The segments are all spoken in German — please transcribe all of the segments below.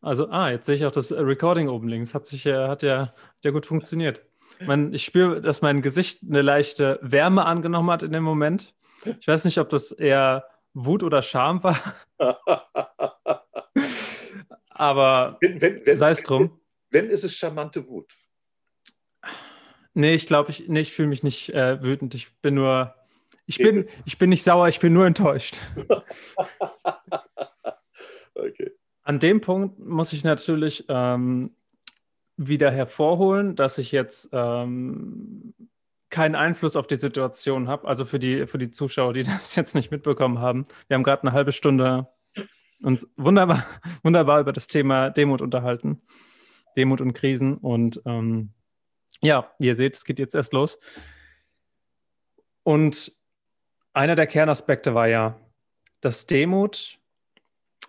Also, ah, jetzt sehe ich auch das Recording oben links. Hat sich hat ja, hat ja gut funktioniert. Man, ich spüre, dass mein Gesicht eine leichte Wärme angenommen hat in dem Moment. Ich weiß nicht, ob das eher Wut oder Scham war. Aber sei es drum. Wenn, wenn ist es charmante Wut. Nee, ich glaube, ich, nee, ich fühle mich nicht äh, wütend. Ich bin nur, ich bin, ich bin nicht sauer, ich bin nur enttäuscht. okay. An dem Punkt muss ich natürlich ähm, wieder hervorholen, dass ich jetzt ähm, keinen Einfluss auf die Situation habe. Also für die, für die Zuschauer, die das jetzt nicht mitbekommen haben. Wir haben gerade eine halbe Stunde uns wunderbar, wunderbar über das Thema Demut unterhalten. Demut und Krisen. Und ähm, ja, ihr seht, es geht jetzt erst los. Und einer der Kernaspekte war ja, dass Demut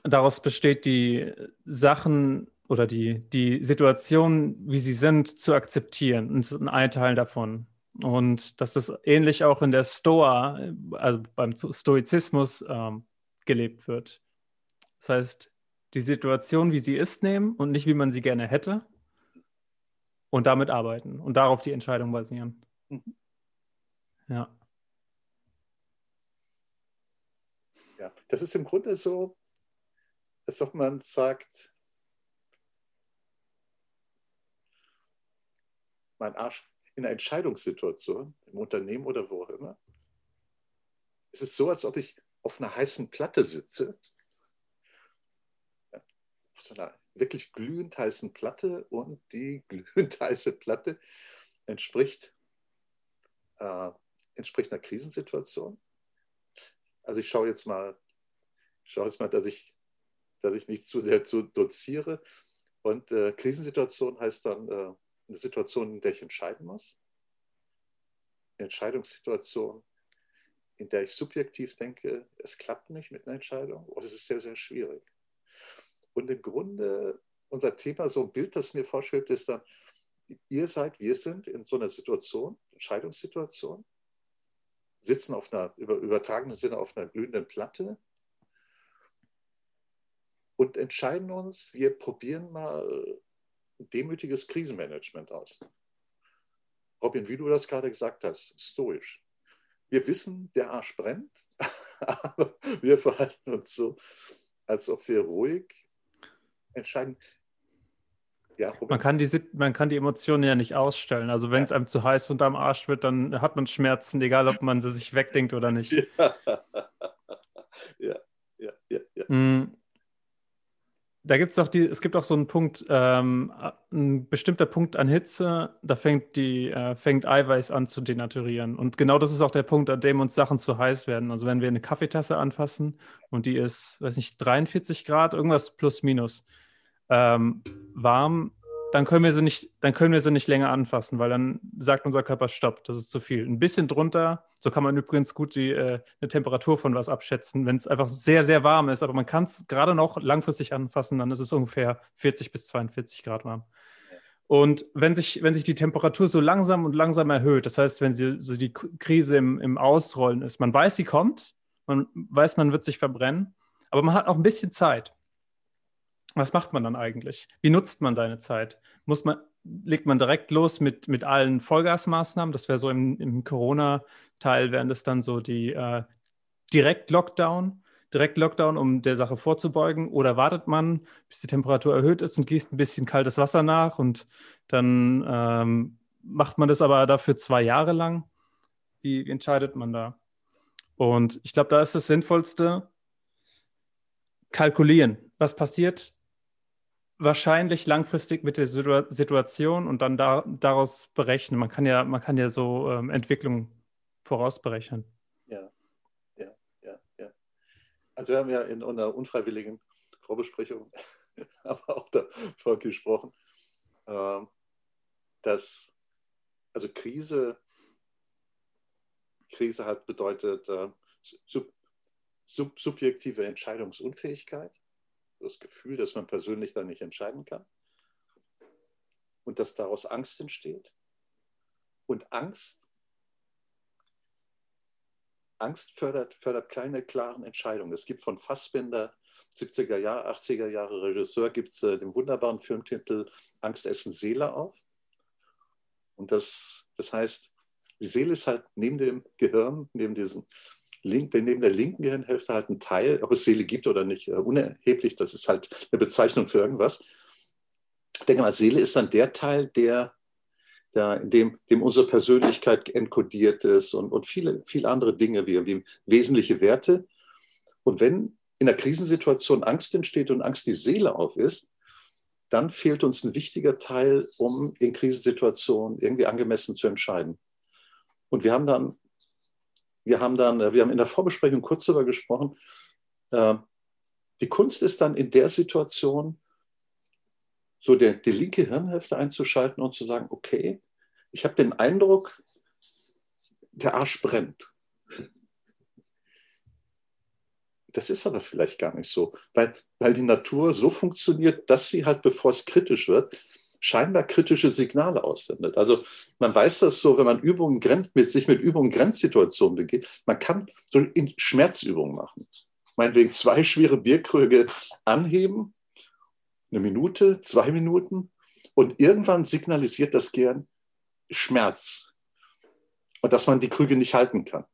daraus besteht, die Sachen oder die, die Situation, wie sie sind, zu akzeptieren und ein Teil davon. Und dass das ähnlich auch in der Stoa, also beim Stoizismus, ähm, gelebt wird. Das heißt, die Situation, wie sie ist, nehmen und nicht, wie man sie gerne hätte. Und damit arbeiten und darauf die Entscheidung basieren. Mhm. Ja. Ja, das ist im Grunde so, als ob man sagt, mein Arsch in einer Entscheidungssituation, im Unternehmen oder wo auch immer. Es ist so, als ob ich auf einer heißen Platte sitze, auf einer wirklich glühend heißen Platte und die glühend heiße Platte entspricht, äh, entspricht einer Krisensituation. Also ich schaue jetzt mal, schaue jetzt mal, dass ich, dass ich nicht zu sehr zu doziere. Und äh, Krisensituation heißt dann äh, eine Situation, in der ich entscheiden muss. Eine Entscheidungssituation, in der ich subjektiv denke, es klappt nicht mit einer Entscheidung oder es ist sehr, sehr schwierig. Und im Grunde, unser Thema, so ein Bild, das mir vorschwebt, ist dann, ihr seid, wir sind in so einer Situation, Entscheidungssituation, sitzen auf einer, über übertragenen Sinne auf einer glühenden Platte und entscheiden uns, wir probieren mal demütiges Krisenmanagement aus. Robin, wie du das gerade gesagt hast, stoisch. Wir wissen, der Arsch brennt, aber wir verhalten uns so, als ob wir ruhig entscheiden. Ja, man, kann die, man kann die Emotionen ja nicht ausstellen. Also wenn ja. es einem zu heiß unterm Arsch wird, dann hat man Schmerzen, egal ob man sie sich wegdenkt oder nicht. Ja, ja, ja, ja. Mm, da gibt es doch die, es gibt auch so einen Punkt, ähm, ein bestimmter Punkt an Hitze, da fängt die, äh, fängt Eiweiß an zu denaturieren. Und genau das ist auch der Punkt, an dem uns Sachen zu heiß werden. Also wenn wir eine Kaffeetasse anfassen und die ist, weiß nicht, 43 Grad, irgendwas plus minus ähm, warm, dann können wir sie nicht, dann können wir sie nicht länger anfassen, weil dann sagt unser Körper Stopp, das ist zu viel. Ein bisschen drunter, so kann man übrigens gut die äh, eine Temperatur von was abschätzen, wenn es einfach sehr, sehr warm ist, aber man kann es gerade noch langfristig anfassen, dann ist es ungefähr 40 bis 42 Grad warm. Und wenn sich, wenn sich die Temperatur so langsam und langsam erhöht, das heißt, wenn sie, so die Krise im, im Ausrollen ist, man weiß, sie kommt, man weiß, man wird sich verbrennen, aber man hat auch ein bisschen Zeit was macht man dann eigentlich? Wie nutzt man seine Zeit? Muss man, legt man direkt los mit, mit allen Vollgasmaßnahmen? Das wäre so im, im Corona-Teil, wären das dann so die äh, Direkt-Lockdown, Direkt-Lockdown, um der Sache vorzubeugen? Oder wartet man, bis die Temperatur erhöht ist und gießt ein bisschen kaltes Wasser nach und dann ähm, macht man das aber dafür zwei Jahre lang? Wie, wie entscheidet man da? Und ich glaube, da ist das Sinnvollste, kalkulieren. Was passiert, wahrscheinlich langfristig mit der Situation und dann da, daraus berechnen. Man kann ja, man kann ja so ähm, Entwicklung vorausberechnen. Ja, ja, ja, ja. Also wir haben ja in einer unfreiwilligen Vorbesprechung aber auch davon gesprochen, äh, dass also Krise, Krise hat bedeutet äh, sub, sub, subjektive Entscheidungsunfähigkeit das Gefühl, dass man persönlich dann nicht entscheiden kann und dass daraus Angst entsteht. Und Angst Angst fördert, fördert keine klaren Entscheidungen. Es gibt von Fassbinder, 70er Jahre, 80er Jahre Regisseur, gibt es äh, den wunderbaren Filmtitel Angst essen Seele auf. Und das, das heißt, die Seele ist halt neben dem Gehirn, neben, diesem Link, neben der linken Gehirnhälfte halt ein Teil, ob es Seele gibt oder nicht, äh, unerheblich, das ist halt eine Bezeichnung für irgendwas. Ich denke mal, Seele ist dann der Teil, der da, in dem, dem unsere Persönlichkeit enkodiert ist und, und viele, viele andere Dinge wie, wie wesentliche Werte. Und wenn in einer Krisensituation Angst entsteht und Angst die Seele auf ist, dann fehlt uns ein wichtiger Teil, um in Krisensituationen irgendwie angemessen zu entscheiden. Und wir haben dann, wir haben dann, wir haben in der Vorbesprechung kurz darüber gesprochen, äh, die Kunst ist dann in der Situation, so der, die linke Hirnhälfte einzuschalten und zu sagen, okay, ich habe den Eindruck, der Arsch brennt. Das ist aber vielleicht gar nicht so, weil, weil die Natur so funktioniert, dass sie halt, bevor es kritisch wird, scheinbar kritische Signale aussendet. Also man weiß das so, wenn man Übungen mit sich mit Übungen Grenzsituationen begeht, man kann so Schmerzübungen machen. Meinetwegen zwei schwere Bierkrüge anheben eine Minute, zwei Minuten und irgendwann signalisiert das Gehirn Schmerz und dass man die Krüge nicht halten kann.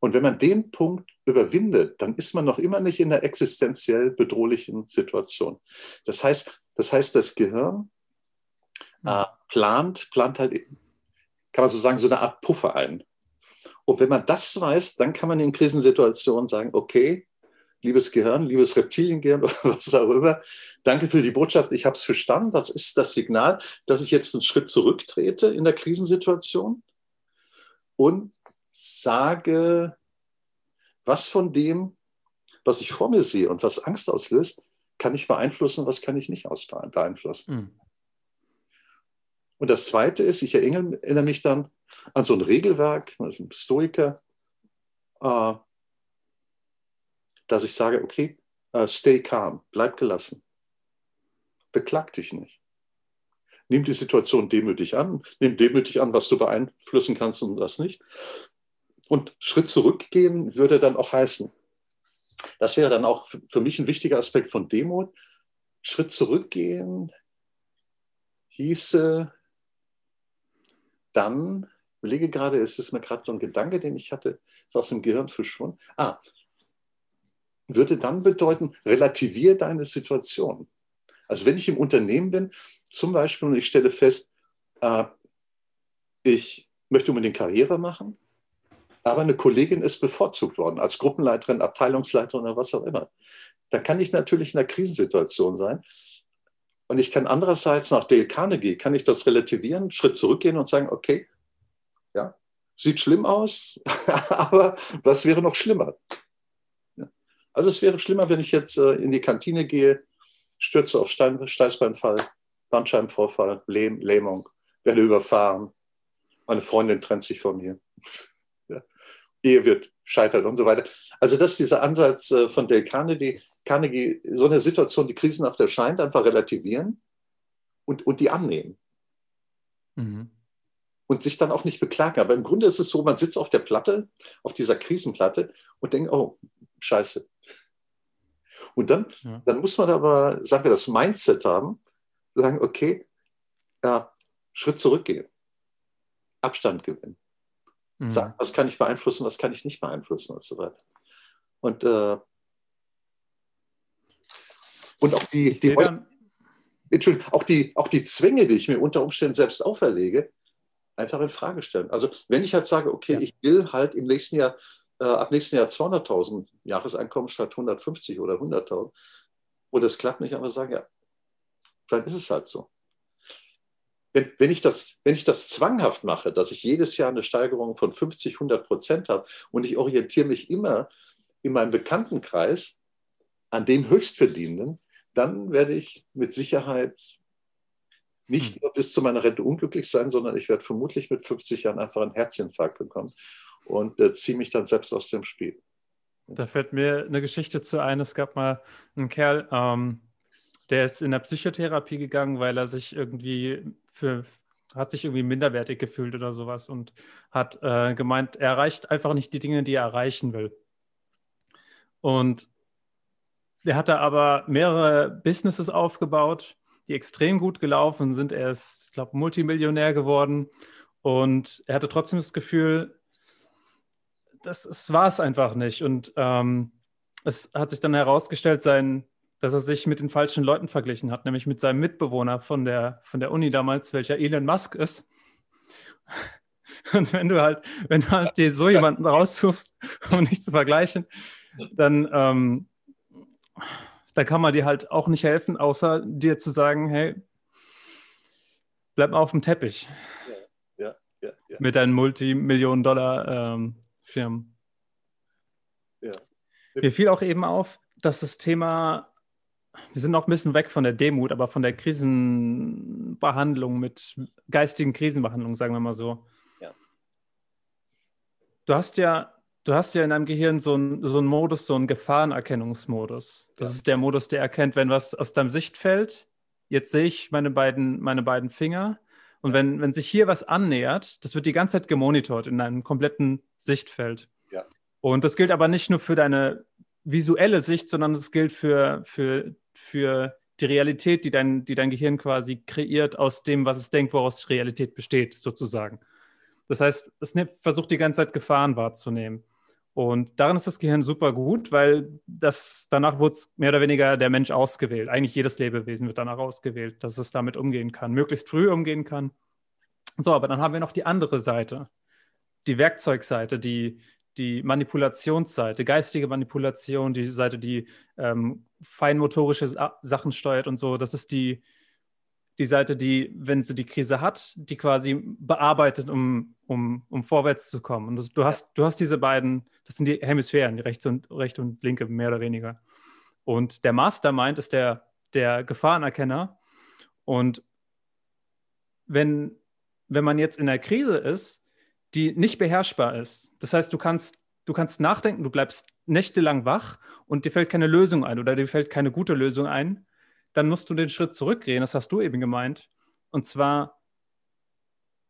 Und wenn man den Punkt überwindet, dann ist man noch immer nicht in einer existenziell bedrohlichen Situation. Das heißt, das, heißt, das Gehirn äh, plant, plant halt, kann man so sagen, so eine Art Puffer ein. Und wenn man das weiß, dann kann man in Krisensituationen sagen, okay, liebes Gehirn, liebes Reptiliengehirn oder was auch immer, danke für die Botschaft, ich habe es verstanden. Das ist das Signal, dass ich jetzt einen Schritt zurücktrete in der Krisensituation und sage, was von dem, was ich vor mir sehe und was Angst auslöst, kann ich beeinflussen, was kann ich nicht beeinflussen. Mhm. Und das Zweite ist, ich erinnere mich dann an so ein Regelwerk, also ein Stoiker, äh, dass ich sage, okay, uh, stay calm, bleib gelassen. Beklag dich nicht. Nimm die Situation demütig an, nimm demütig an, was du beeinflussen kannst und was nicht. Und Schritt zurückgehen würde dann auch heißen, das wäre dann auch für mich ein wichtiger Aspekt von Demut. Schritt zurückgehen hieße dann, überlege gerade, es ist mir gerade so ein Gedanke, den ich hatte, ist aus dem Gehirn verschwunden. Ah, würde dann bedeuten, relativiere deine Situation. Also wenn ich im Unternehmen bin, zum Beispiel, und ich stelle fest, äh, ich möchte unbedingt Karriere machen, aber eine Kollegin ist bevorzugt worden als Gruppenleiterin, Abteilungsleiterin oder was auch immer. Dann kann ich natürlich in einer Krisensituation sein. Und ich kann andererseits nach Dale Carnegie, kann ich das relativieren, Schritt zurückgehen und sagen, okay, ja, sieht schlimm aus, aber was wäre noch schlimmer? Also es wäre schlimmer, wenn ich jetzt äh, in die Kantine gehe, stürze auf Stein, Steißbeinfall, Bandscheibenvorfall, Lähm, Lähmung, werde überfahren, meine Freundin trennt sich von mir, ja. Ehe wird scheitert und so weiter. Also das ist dieser Ansatz äh, von Dale Carnegie, Carnegie, so eine Situation, die krisenhaft erscheint, einfach relativieren und, und die annehmen. Mhm. Und sich dann auch nicht beklagen. Aber im Grunde ist es so, man sitzt auf der Platte, auf dieser Krisenplatte und denkt, oh, scheiße. Und dann, ja. dann muss man aber, sagen wir, das Mindset haben, sagen, okay, ja, Schritt zurückgehen, Abstand gewinnen. Mhm. Sagen, was kann ich beeinflussen, was kann ich nicht beeinflussen und so weiter. Und, äh, und auch die, die Entschuldigung, auch die, auch die Zwänge, die ich mir unter Umständen selbst auferlege, einfach in Frage stellen. Also wenn ich halt sage, okay, ja. ich will halt im nächsten Jahr äh, ab nächsten Jahr 200.000 Jahreseinkommen statt 150 oder 100.000. Und das klappt nicht, aber sagen, ja, dann ist es halt so. Wenn, wenn, ich das, wenn ich das zwanghaft mache, dass ich jedes Jahr eine Steigerung von 50, 100 Prozent habe und ich orientiere mich immer in meinem Bekanntenkreis an dem Höchstverdienenden, dann werde ich mit Sicherheit nicht hm. nur bis zu meiner Rente unglücklich sein, sondern ich werde vermutlich mit 50 Jahren einfach einen Herzinfarkt bekommen und äh, ziehe mich dann selbst aus dem Spiel. Da fällt mir eine Geschichte zu ein. Es gab mal einen Kerl, ähm, der ist in der Psychotherapie gegangen, weil er sich irgendwie für hat sich irgendwie minderwertig gefühlt oder sowas und hat äh, gemeint, er erreicht einfach nicht die Dinge, die er erreichen will. Und er hatte aber mehrere Businesses aufgebaut, die extrem gut gelaufen sind. Er ist, ich glaube, Multimillionär geworden. Und er hatte trotzdem das Gefühl, das, war es einfach nicht. Und ähm, es hat sich dann herausgestellt, sein, dass er sich mit den falschen Leuten verglichen hat, nämlich mit seinem Mitbewohner von der, von der Uni damals, welcher Elon Musk ist. Und wenn du halt, wenn du halt dir so jemanden raussuchst, um nicht zu vergleichen, dann, ähm, dann kann man dir halt auch nicht helfen, außer dir zu sagen, hey, bleib mal auf dem Teppich. Ja, ja, ja. ja. Mit deinen Multimillionen-Dollar-Firmen. Ähm, ja. Mir fiel auch eben auf, dass das Thema, wir sind noch ein bisschen weg von der Demut, aber von der Krisenbehandlung mit geistigen Krisenbehandlung, sagen wir mal so. Ja. Du hast ja Du hast ja in deinem Gehirn so einen so Modus, so einen Gefahrenerkennungsmodus. Das ja. ist der Modus, der erkennt, wenn was aus deinem Sichtfeld, jetzt sehe ich meine beiden, meine beiden Finger. Und ja. wenn, wenn sich hier was annähert, das wird die ganze Zeit gemonitort in deinem kompletten Sichtfeld. Ja. Und das gilt aber nicht nur für deine visuelle Sicht, sondern es gilt für, für, für die Realität, die dein, die dein Gehirn quasi kreiert aus dem, was es denkt, woraus Realität besteht, sozusagen. Das heißt, es versucht die ganze Zeit Gefahren wahrzunehmen. Und darin ist das Gehirn super gut, weil das, danach wurde mehr oder weniger der Mensch ausgewählt. Eigentlich jedes Lebewesen wird danach ausgewählt, dass es damit umgehen kann, möglichst früh umgehen kann. So, aber dann haben wir noch die andere Seite, die Werkzeugseite, die, die Manipulationsseite, geistige Manipulation, die Seite, die ähm, feinmotorische Sachen steuert und so. Das ist die, die Seite, die, wenn sie die Krise hat, die quasi bearbeitet, um, um, um vorwärts zu kommen. Und du hast, du hast diese beiden, das sind die Hemisphären, die rechte und, rechte und linke, mehr oder weniger. Und der Mastermind ist der, der Gefahrenerkenner. Und wenn, wenn man jetzt in einer Krise ist, die nicht beherrschbar ist, das heißt, du kannst, du kannst nachdenken, du bleibst nächtelang wach und dir fällt keine Lösung ein oder dir fällt keine gute Lösung ein, dann musst du den Schritt zurückgehen, das hast du eben gemeint. Und zwar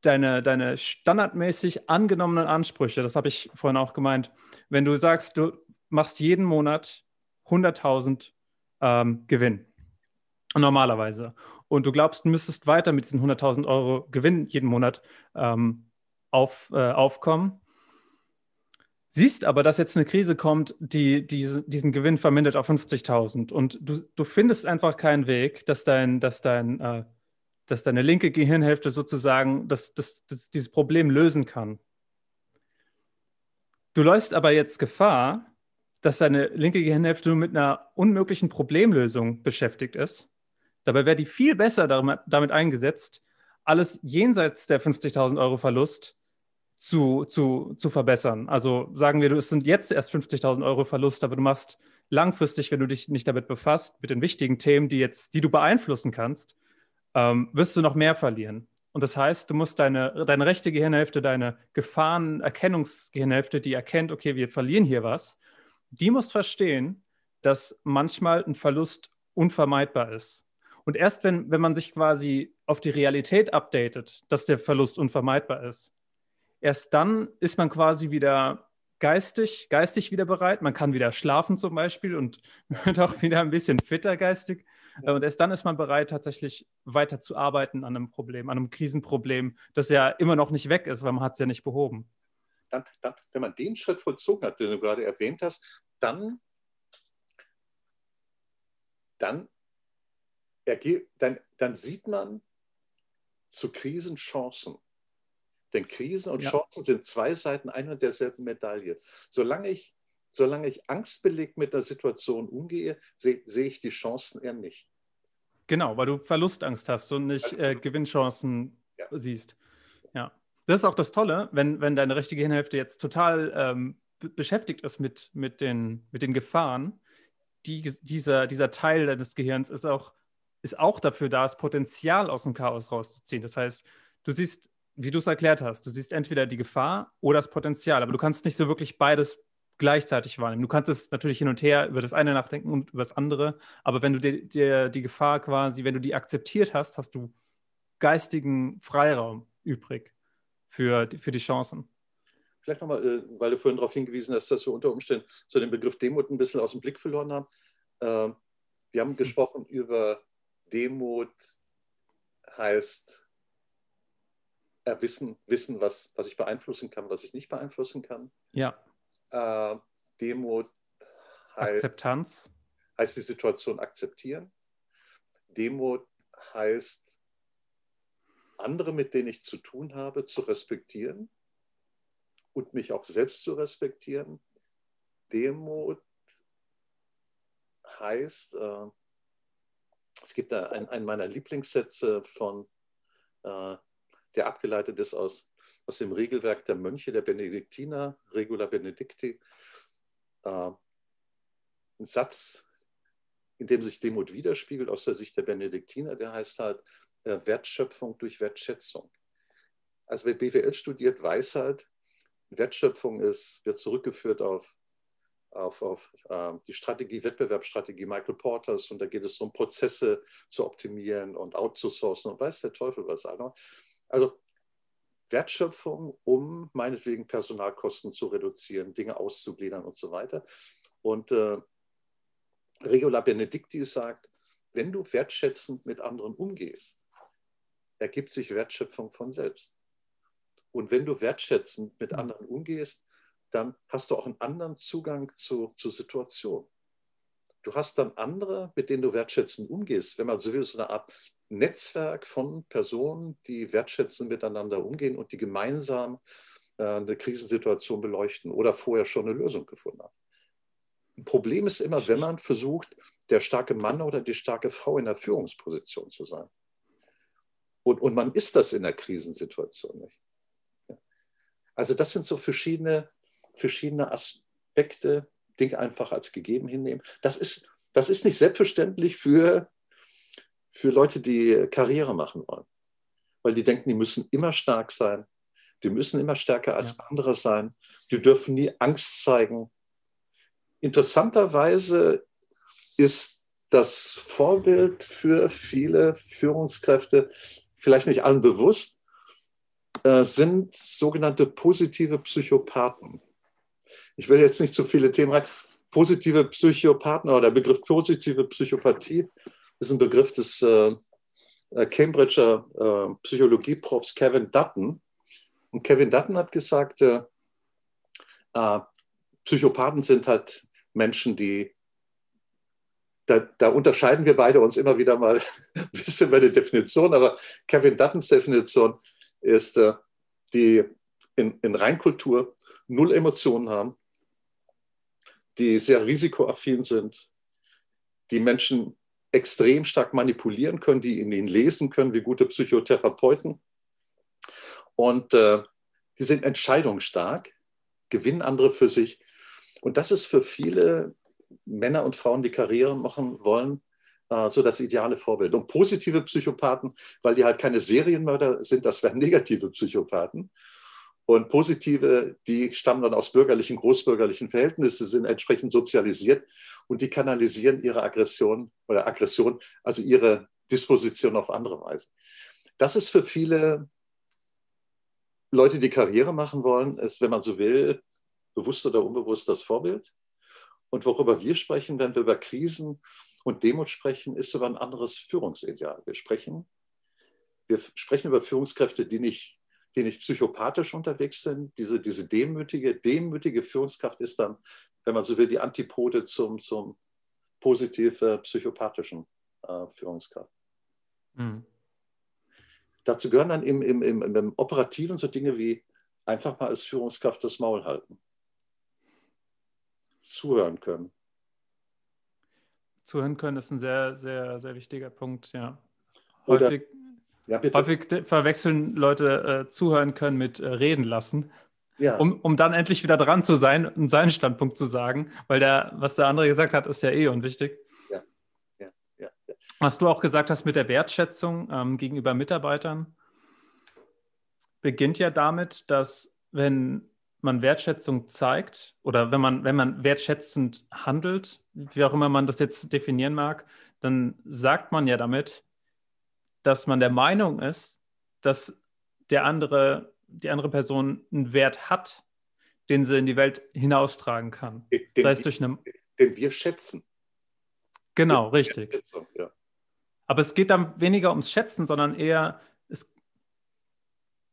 deine, deine standardmäßig angenommenen Ansprüche, das habe ich vorhin auch gemeint. Wenn du sagst, du machst jeden Monat 100.000 ähm, Gewinn, normalerweise, und du glaubst, du müsstest weiter mit diesen 100.000 Euro Gewinn jeden Monat ähm, auf, äh, aufkommen, siehst aber, dass jetzt eine Krise kommt, die, die diesen Gewinn vermindert auf 50.000 und du, du findest einfach keinen Weg, dass, dein, dass, dein, äh, dass deine linke Gehirnhälfte sozusagen das, das, das, dieses Problem lösen kann. Du läufst aber jetzt Gefahr, dass deine linke Gehirnhälfte nur mit einer unmöglichen Problemlösung beschäftigt ist. Dabei wäre die viel besser damit eingesetzt, alles jenseits der 50.000 Euro Verlust zu, zu, zu verbessern. Also sagen wir, es sind jetzt erst 50.000 Euro Verlust, aber du machst langfristig, wenn du dich nicht damit befasst, mit den wichtigen Themen, die jetzt, die du beeinflussen kannst, ähm, wirst du noch mehr verlieren. Und das heißt, du musst deine, deine rechte Gehirnhälfte, deine Gefahrenerkennungsgehirnhälfte, die erkennt, okay, wir verlieren hier was, die muss verstehen, dass manchmal ein Verlust unvermeidbar ist. Und erst wenn, wenn man sich quasi auf die Realität updatet, dass der Verlust unvermeidbar ist, Erst dann ist man quasi wieder geistig, geistig wieder bereit. Man kann wieder schlafen zum Beispiel und wird auch wieder ein bisschen fitter geistig. Und erst dann ist man bereit, tatsächlich weiter zu arbeiten an einem Problem, an einem Krisenproblem, das ja immer noch nicht weg ist, weil man hat es ja nicht behoben. Dann, dann, wenn man den Schritt vollzogen hat, den du gerade erwähnt hast, dann, dann, dann, dann sieht man zu Krisen Chancen. Denn Krisen und ja. Chancen sind zwei Seiten einer und derselben Medaille. Solange ich, solange ich angstbelegt mit der Situation umgehe, sehe seh ich die Chancen eher nicht. Genau, weil du Verlustangst hast und nicht äh, Gewinnchancen ja. siehst. Ja. Das ist auch das Tolle, wenn, wenn deine rechte Gehirnhälfte jetzt total ähm, beschäftigt ist mit, mit, den, mit den Gefahren. Die, dieser, dieser Teil deines Gehirns ist auch, ist auch dafür da, das Potenzial aus dem Chaos rauszuziehen. Das heißt, du siehst wie du es erklärt hast, du siehst entweder die Gefahr oder das Potenzial, aber du kannst nicht so wirklich beides gleichzeitig wahrnehmen. Du kannst es natürlich hin und her über das eine nachdenken und über das andere, aber wenn du dir, dir die Gefahr quasi, wenn du die akzeptiert hast, hast du geistigen Freiraum übrig für die, für die Chancen. Vielleicht nochmal, äh, weil du vorhin darauf hingewiesen hast, dass wir unter Umständen so den Begriff Demut ein bisschen aus dem Blick verloren haben. Ähm, wir haben gesprochen über Demut heißt wissen, wissen was, was ich beeinflussen kann, was ich nicht beeinflussen kann. Ja. Äh, Demut heißt, Akzeptanz. heißt die Situation akzeptieren. Demut heißt, andere, mit denen ich zu tun habe, zu respektieren und mich auch selbst zu respektieren. Demut heißt, äh, es gibt da einen meiner Lieblingssätze von, äh, der abgeleitet ist aus, aus dem Regelwerk der Mönche, der Benediktiner, Regula Benedicti. Äh, ein Satz, in dem sich Demut widerspiegelt aus der Sicht der Benediktiner, der heißt halt äh, Wertschöpfung durch Wertschätzung. Also wer BWL studiert, weiß halt, Wertschöpfung ist, wird zurückgeführt auf, auf, auf äh, die Strategie, Wettbewerbsstrategie Michael Porters und da geht es um Prozesse zu optimieren und outzusourcen und weiß der Teufel was. Also Wertschöpfung, um meinetwegen Personalkosten zu reduzieren, Dinge auszugliedern und so weiter. Und äh, Regula Benedicti sagt, wenn du wertschätzend mit anderen umgehst, ergibt sich Wertschöpfung von selbst. Und wenn du wertschätzend mit mhm. anderen umgehst, dann hast du auch einen anderen Zugang zu, zur Situation. Du hast dann andere, mit denen du wertschätzend umgehst, wenn man so will, so eine Art Netzwerk von Personen, die wertschätzend miteinander umgehen und die gemeinsam äh, eine Krisensituation beleuchten oder vorher schon eine Lösung gefunden haben. Ein Problem ist immer, wenn man versucht, der starke Mann oder die starke Frau in der Führungsposition zu sein. Und, und man ist das in der Krisensituation nicht. Also das sind so verschiedene, verschiedene Aspekte, Dinge einfach als gegeben hinnehmen. Das ist, das ist nicht selbstverständlich für, für Leute, die Karriere machen wollen. Weil die denken, die müssen immer stark sein, die müssen immer stärker als ja. andere sein, die dürfen nie Angst zeigen, Interessanterweise ist das Vorbild für viele Führungskräfte, vielleicht nicht allen bewusst, äh, sind sogenannte positive Psychopathen. Ich will jetzt nicht zu viele Themen rein. Positive Psychopathen oder der Begriff positive Psychopathie ist ein Begriff des äh, äh Cambridger äh, Psychologieprofs Kevin Dutton. Und Kevin Dutton hat gesagt, äh, äh Psychopathen sind halt Menschen, die, da, da, unterscheiden wir beide uns immer wieder mal ein bisschen bei der Definition, aber Kevin Duttons Definition ist, äh, die in, in Reinkultur null Emotionen haben, die sehr risikoaffin sind, die Menschen extrem stark manipulieren können, die in ihnen lesen können, wie gute Psychotherapeuten. Und äh, die sind entscheidungsstark, gewinnen andere für sich und das ist für viele Männer und Frauen, die Karriere machen wollen, äh, so das ideale Vorbild. Und positive Psychopathen, weil die halt keine Serienmörder sind, das wären negative Psychopathen. Und positive, die stammen dann aus bürgerlichen, großbürgerlichen Verhältnissen, sind entsprechend sozialisiert und die kanalisieren ihre Aggression oder Aggression, also ihre Disposition auf andere Weise. Das ist für viele Leute, die Karriere machen wollen, ist, wenn man so will, bewusst oder unbewusst das Vorbild. Und worüber wir sprechen, wenn wir über Krisen und Demut sprechen, ist über ein anderes Führungsideal. Wir sprechen, wir sprechen über Führungskräfte, die nicht, die nicht psychopathisch unterwegs sind. Diese, diese demütige, demütige Führungskraft ist dann, wenn man so will, die Antipode zum, zum positiv äh, psychopathischen äh, Führungskraft. Mhm. Dazu gehören dann im, im, im, im Operativen so Dinge wie einfach mal als Führungskraft das Maul halten zuhören können. Zuhören können ist ein sehr, sehr, sehr wichtiger Punkt, ja. Häufig, Oder, ja, häufig verwechseln Leute äh, zuhören können mit äh, reden lassen. Ja. Um, um dann endlich wieder dran zu sein und seinen Standpunkt zu sagen, weil der, was der andere gesagt hat, ist ja eh unwichtig. Ja. Ja. Ja. ja. Was du auch gesagt hast mit der Wertschätzung ähm, gegenüber Mitarbeitern, beginnt ja damit, dass wenn man Wertschätzung zeigt oder wenn man, wenn man wertschätzend handelt, wie auch immer man das jetzt definieren mag, dann sagt man ja damit, dass man der Meinung ist, dass der andere, die andere Person einen Wert hat, den sie in die Welt hinaustragen kann. Den, Sei es durch eine. Den wir schätzen. Genau, richtig. Ja. Aber es geht dann weniger ums Schätzen, sondern eher, es,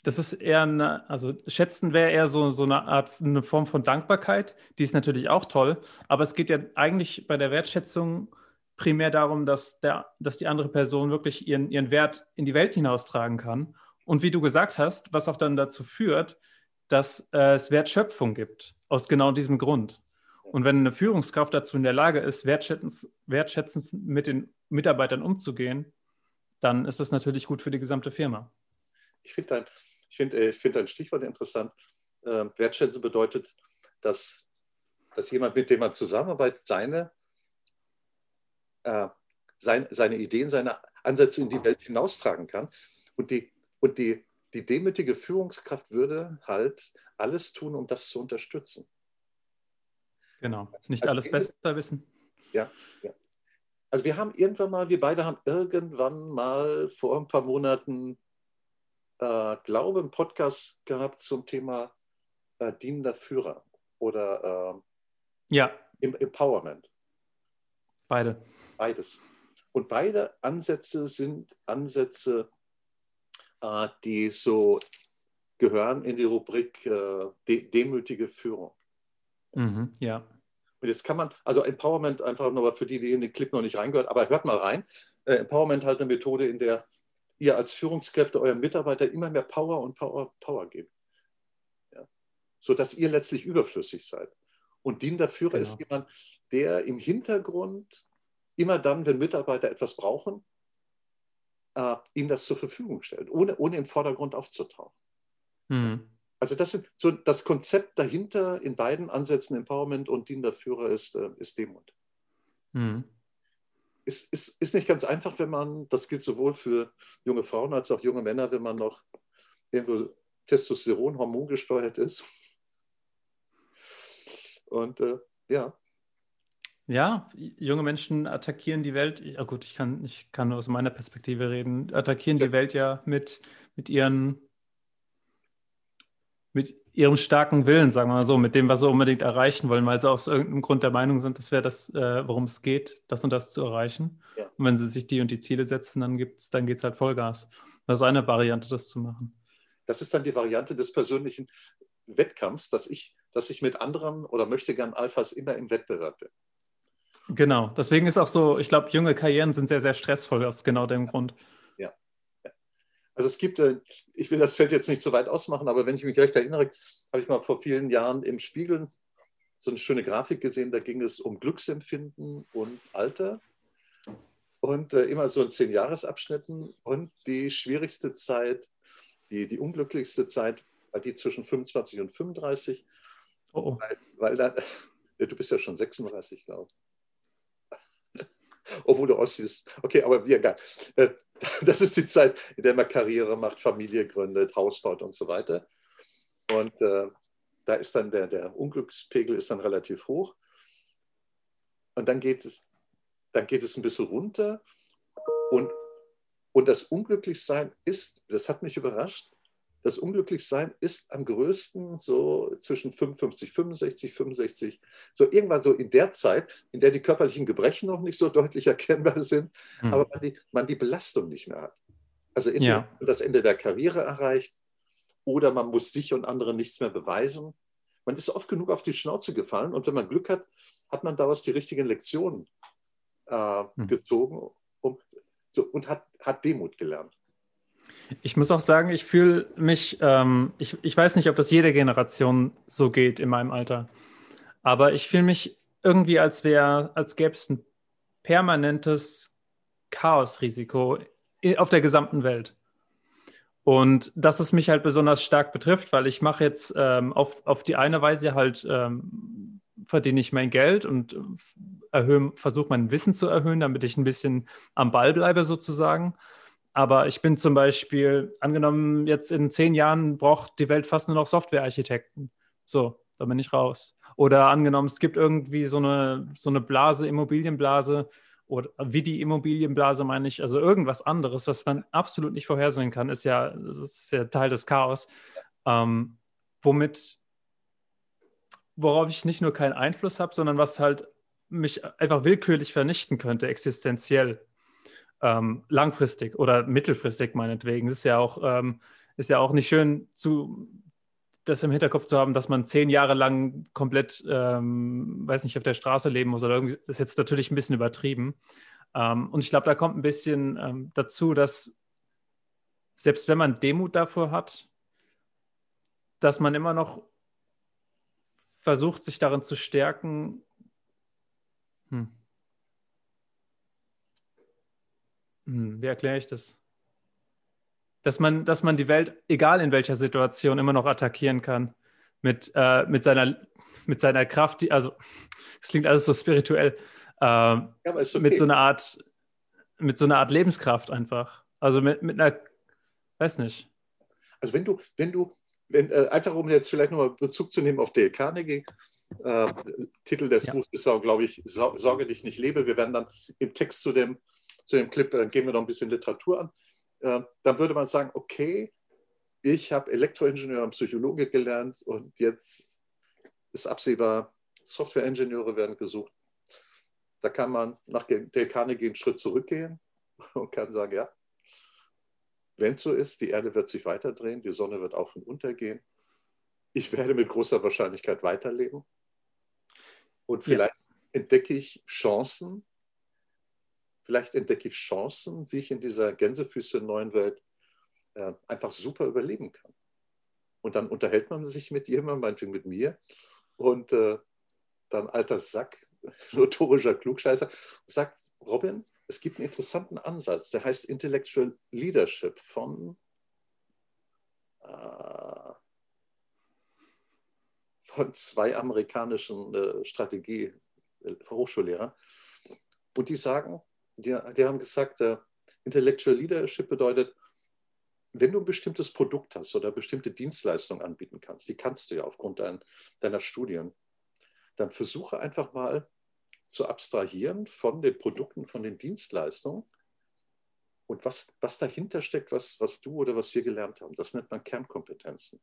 das ist eher eine, also Schätzen wäre eher so, so eine Art, eine Form von Dankbarkeit, die ist natürlich auch toll, aber es geht ja eigentlich bei der Wertschätzung primär darum, dass, der, dass die andere Person wirklich ihren, ihren Wert in die Welt hinaustragen kann. Und wie du gesagt hast, was auch dann dazu führt, dass äh, es Wertschöpfung gibt, aus genau diesem Grund. Und wenn eine Führungskraft dazu in der Lage ist, wertschätzend, wertschätzend mit den Mitarbeitern umzugehen, dann ist das natürlich gut für die gesamte Firma. Ich finde dein, ich find, äh, ich find dein Stichwort interessant. Äh, wertschätzen bedeutet, dass, dass jemand, mit dem man zusammenarbeitet, seine, äh, sein, seine Ideen, seine Ansätze in die Welt hinaustragen kann. Und die, und die, die demütige Führungskraft würde halt alles tun, um das zu unterstützen. Genau, nicht also alles besser wissen. Ja, ja. Also wir haben irgendwann mal, wir beide haben irgendwann mal vor ein paar Monaten, äh, glaube einen Podcast gehabt zum Thema äh, dienender Führer oder äh, ja. Empowerment. Beide. Beides. Und beide Ansätze sind Ansätze, äh, die so gehören in die Rubrik äh, de demütige Führung. Mhm, ja. Und jetzt kann man, also Empowerment einfach nur für die, die in den Clip noch nicht reingehört, aber hört mal rein. Äh, Empowerment halt eine Methode, in der ihr als Führungskräfte euren Mitarbeitern immer mehr Power und Power, Power gebt. Ja. Sodass ihr letztlich überflüssig seid. Und dienender Führer genau. ist jemand, der im Hintergrund immer dann, wenn Mitarbeiter etwas brauchen, äh, ihnen das zur Verfügung stellt, ohne, ohne im Vordergrund aufzutauchen. Mhm. Also das ist so das Konzept dahinter in beiden Ansätzen, Empowerment und dienender Führer, ist, äh, ist Demut. Mhm. Ist, ist, ist nicht ganz einfach, wenn man, das gilt sowohl für junge Frauen als auch junge Männer, wenn man noch irgendwo Testosteron, hormongesteuert ist. Und äh, ja. Ja, junge Menschen attackieren die Welt. Ja, gut, ich kann, ich kann nur aus meiner Perspektive reden. Attackieren ja. die Welt ja mit, mit ihren mit ihrem starken Willen, sagen wir mal so, mit dem, was sie unbedingt erreichen wollen, weil sie aus irgendeinem Grund der Meinung sind, das wäre das, äh, worum es geht, das und das zu erreichen. Ja. Und wenn sie sich die und die Ziele setzen, dann, gibt's, dann geht es halt Vollgas. Das ist eine Variante, das zu machen. Das ist dann die Variante des persönlichen Wettkampfs, dass ich, dass ich mit anderen oder möchte gern Alphas immer im Wettbewerb bin. Genau, deswegen ist auch so, ich glaube, junge Karrieren sind sehr, sehr stressvoll aus genau dem Grund. Also es gibt, äh, ich will das Feld jetzt nicht so weit ausmachen, aber wenn ich mich recht erinnere, habe ich mal vor vielen Jahren im Spiegel so eine schöne Grafik gesehen, da ging es um Glücksempfinden und Alter und äh, immer so in zehn Jahresabschnitten und die schwierigste Zeit, die, die unglücklichste Zeit war die zwischen 25 und 35, oh, oh. Weil, weil dann, ja, du bist ja schon 36, glaube ich obwohl du aussiehst. Okay, aber wie egal. Äh, das ist die Zeit, in der man Karriere macht, Familie gründet, Haus baut und so weiter. Und äh, da ist dann der, der Unglückspegel ist dann relativ hoch. Und dann geht, dann geht es ein bisschen runter. Und, und das Unglücklichsein ist, das hat mich überrascht, das Unglücklichsein ist am größten so zwischen 55, 65, 65, so irgendwann so in der Zeit, in der die körperlichen Gebrechen noch nicht so deutlich erkennbar sind, mhm. aber man die, man die, Belastung nicht mehr hat. Also ja. das Ende der Karriere erreicht oder man muss sich und anderen nichts mehr beweisen. Man ist oft genug auf die Schnauze gefallen und wenn man Glück hat, hat man daraus die richtigen Lektionen äh, mhm. gezogen um, so, und hat, hat Demut gelernt. Ich muss auch sagen, ich fühle mich, ähm, ich, ich weiß nicht, ob das jede Generation so geht in meinem Alter, aber ich fühle mich irgendwie, als wäre, als gäbe es ein permanentes Chaosrisiko auf der gesamten Welt. Und dass es mich halt besonders stark betrifft, weil ich mache jetzt ähm, auf, auf die eine Weise halt, ähm, verdiene ich mein Geld und versuche mein Wissen zu erhöhen, damit ich ein bisschen am Ball bleibe sozusagen. Aber ich bin zum Beispiel, angenommen, jetzt in zehn Jahren braucht die Welt fast nur noch Softwarearchitekten. So, da bin ich raus. Oder angenommen, es gibt irgendwie so eine, so eine Blase, Immobilienblase oder wie die Immobilienblase meine ich, also irgendwas anderes, was man absolut nicht vorhersehen kann, ist ja, ist ja Teil des Chaos, ähm, womit, worauf ich nicht nur keinen Einfluss habe, sondern was halt mich einfach willkürlich vernichten könnte, existenziell, ähm, langfristig oder mittelfristig meinetwegen. Das ist ja auch, ähm, ist ja auch nicht schön zu das im Hinterkopf zu haben, dass man zehn Jahre lang komplett, ähm, weiß nicht, auf der Straße leben muss oder irgendwie, ist jetzt natürlich ein bisschen übertrieben. Ähm, und ich glaube, da kommt ein bisschen ähm, dazu, dass selbst wenn man Demut davor hat, dass man immer noch versucht, sich darin zu stärken. Hm. Hm, wie erkläre ich das? dass man, dass man die Welt, egal in welcher Situation, immer noch attackieren kann. Mit, äh, mit, seiner, mit seiner Kraft, die, also es klingt alles so spirituell, äh, ja, okay. mit so einer Art, mit so einer Art Lebenskraft einfach. Also mit, mit einer, weiß nicht. Also wenn du, wenn du, wenn, äh, einfach um jetzt vielleicht nochmal Bezug zu nehmen auf Dale Carnegie, äh, Titel des ja. Buchs ist auch, glaube ich, Sorge dich nicht lebe. Wir werden dann im Text zu dem, zu dem Clip, dann gehen wir noch ein bisschen Literatur an. Äh, dann würde man sagen, okay, ich habe Elektroingenieur und Psychologe gelernt und jetzt ist absehbar, Softwareingenieure werden gesucht. Da kann man nach der Carnegie einen Schritt zurückgehen und kann sagen, ja, wenn es so ist, die Erde wird sich weiterdrehen, die Sonne wird auf und unter gehen. Ich werde mit großer Wahrscheinlichkeit weiterleben. Und vielleicht ja. entdecke ich Chancen, vielleicht entdecke ich Chancen, wie ich in dieser Gänsefüße neuen Welt äh, einfach super überleben kann. Und dann unterhält man sich mit jemandem, meinetwegen mit mir, und äh, dann alter Sack, notorischer Klugscheißer, sagt, Robin, es gibt einen interessanten Ansatz, der heißt Intellectual Leadership von, äh, von zwei amerikanischen äh, Strategie-Hochschullehrer. Äh, und die sagen, die, die haben gesagt, äh, Intellectual Leadership bedeutet, wenn du ein bestimmtes Produkt hast oder bestimmte Dienstleistungen anbieten kannst, die kannst du ja aufgrund dein, deiner Studien, dann versuche einfach mal zu abstrahieren von den Produkten, von den Dienstleistungen und was, was dahinter steckt, was, was du oder was wir gelernt haben. Das nennt man Kernkompetenzen.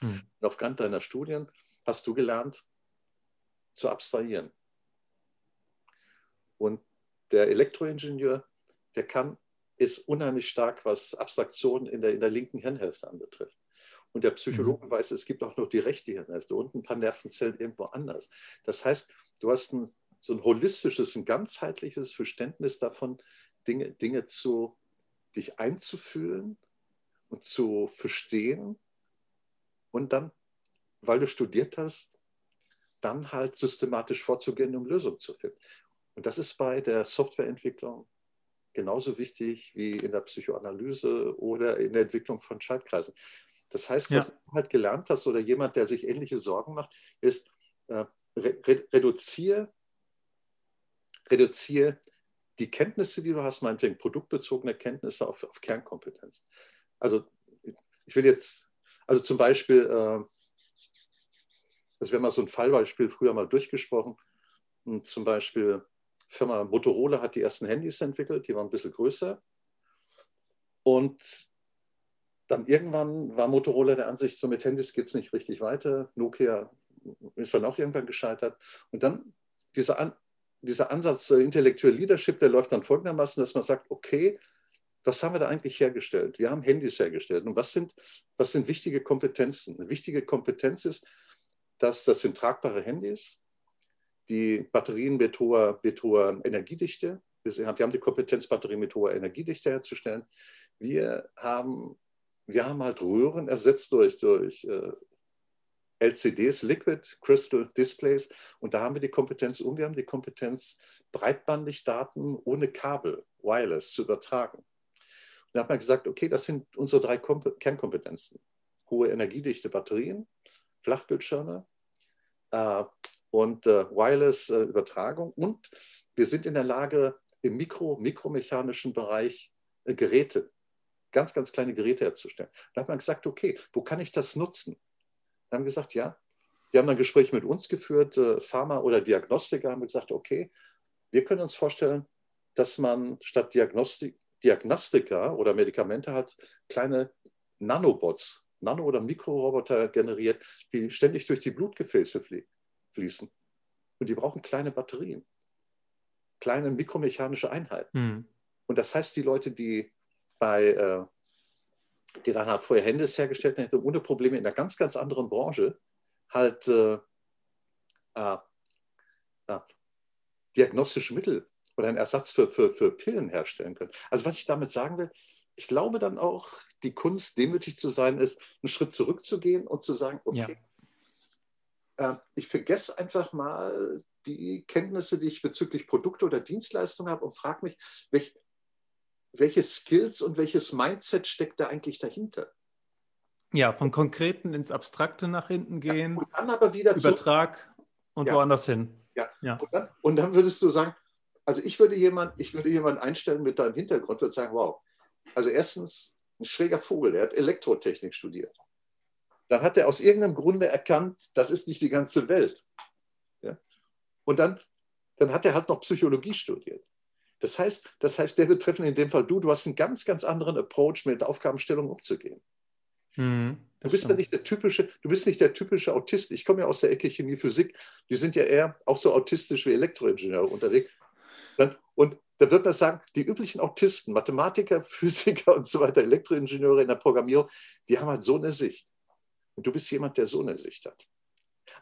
Hm. Und aufgrund deiner Studien hast du gelernt zu abstrahieren. Und der Elektroingenieur, der kann, ist unheimlich stark, was Abstraktion in der, in der linken Hirnhälfte anbetrifft. Und der Psychologe mhm. weiß, es gibt auch noch die rechte Hirnhälfte und ein paar Nervenzellen irgendwo anders. Das heißt, du hast ein, so ein holistisches, ein ganzheitliches Verständnis davon, Dinge, Dinge zu dich einzufühlen und zu verstehen und dann, weil du studiert hast, dann halt systematisch vorzugehen, um Lösungen zu finden. Und das ist bei der Softwareentwicklung genauso wichtig wie in der Psychoanalyse oder in der Entwicklung von Schaltkreisen. Das heißt, was ja. du halt gelernt hast oder jemand, der sich ähnliche Sorgen macht, ist, äh, re reduziere, reduziere die Kenntnisse, die du hast, meinetwegen produktbezogene Kenntnisse auf, auf Kernkompetenzen. Also ich will jetzt, also zum Beispiel, äh, das wäre mal so ein Fallbeispiel früher mal durchgesprochen, hm, zum Beispiel Firma Motorola hat die ersten Handys entwickelt, die waren ein bisschen größer. Und dann irgendwann war Motorola der Ansicht, so mit Handys geht es nicht richtig weiter. Nokia ist dann auch irgendwann gescheitert. Und dann dieser, An dieser Ansatz äh, Intellectual Leadership, der läuft dann folgendermaßen, dass man sagt, okay, was haben wir da eigentlich hergestellt? Wir haben Handys hergestellt. Und was sind, was sind wichtige Kompetenzen? Eine wichtige Kompetenz ist, dass das sind tragbare Handys, die Batterien mit hoher, mit hoher Energiedichte. Wir haben die Kompetenz, Batterien mit hoher Energiedichte herzustellen. Wir haben, wir haben halt Röhren ersetzt durch, durch äh, LCDs, Liquid Crystal Displays. Und da haben wir die Kompetenz, und wir haben die Kompetenz, breitbandig Daten ohne Kabel, wireless zu übertragen. Und da hat man gesagt, okay, das sind unsere drei Kom Kernkompetenzen. Hohe Energiedichte Batterien, Flachbildschirme, äh, und äh, Wireless-Übertragung. Äh, und wir sind in der Lage, im Mikro-, mikromechanischen Bereich äh, Geräte, ganz, ganz kleine Geräte herzustellen. Da hat man gesagt, okay, wo kann ich das nutzen? Da haben gesagt, ja. Die haben dann Gespräche mit uns geführt, Pharma oder Diagnostiker haben gesagt, okay, wir können uns vorstellen, dass man statt Diagnostik, Diagnostika oder Medikamente hat kleine Nanobots, Nano- oder Mikroroboter generiert, die ständig durch die Blutgefäße fließen. Und die brauchen kleine Batterien, kleine mikromechanische Einheiten. Mhm. Und das heißt, die Leute, die bei, äh, die dann halt vorher Hände hergestellt hätten, ohne Probleme in einer ganz, ganz anderen Branche, halt äh, äh, diagnostische Mittel oder einen Ersatz für, für, für Pillen herstellen können. Also was ich damit sagen will, ich glaube dann auch, die Kunst, demütig zu sein, ist, einen Schritt zurückzugehen und zu sagen, okay, ja. Äh, ich vergesse einfach mal die Kenntnisse, die ich bezüglich Produkte oder Dienstleistungen habe und frage mich, welch, welche Skills und welches Mindset steckt da eigentlich dahinter? Ja, von Konkreten ins Abstrakte nach hinten gehen. Ja, und dann aber wieder Übertrag und ja. woanders hin. Ja. ja. Und, dann, und, dann, würdest du sagen, also ich würde jemanden, ich würde jemanden einstellen mit deinem Hintergrund, würde sagen, wow, also erstens ein schräger Vogel, der hat Elektrotechnik studiert. Dann hat er aus irgendeinem Grunde erkannt, das ist nicht die ganze Welt. Ja? Und dann, dann hat er halt noch Psychologie studiert. Das heißt, das heißt, der Betreffende, in dem Fall du, du hast einen ganz, ganz anderen Approach, mit Aufgabenstellungen umzugehen. Mhm, du bist ja nicht der typische, du bist nicht der typische Autist. Ich komme ja aus der Ecke Chemie, Physik. Die sind ja eher auch so autistisch wie Elektroingenieure unterwegs. Und da wird man sagen, die üblichen Autisten, Mathematiker, Physiker und so weiter, Elektroingenieure in der Programmierung, die haben halt so eine Sicht. Und du bist jemand, der so eine Sicht hat.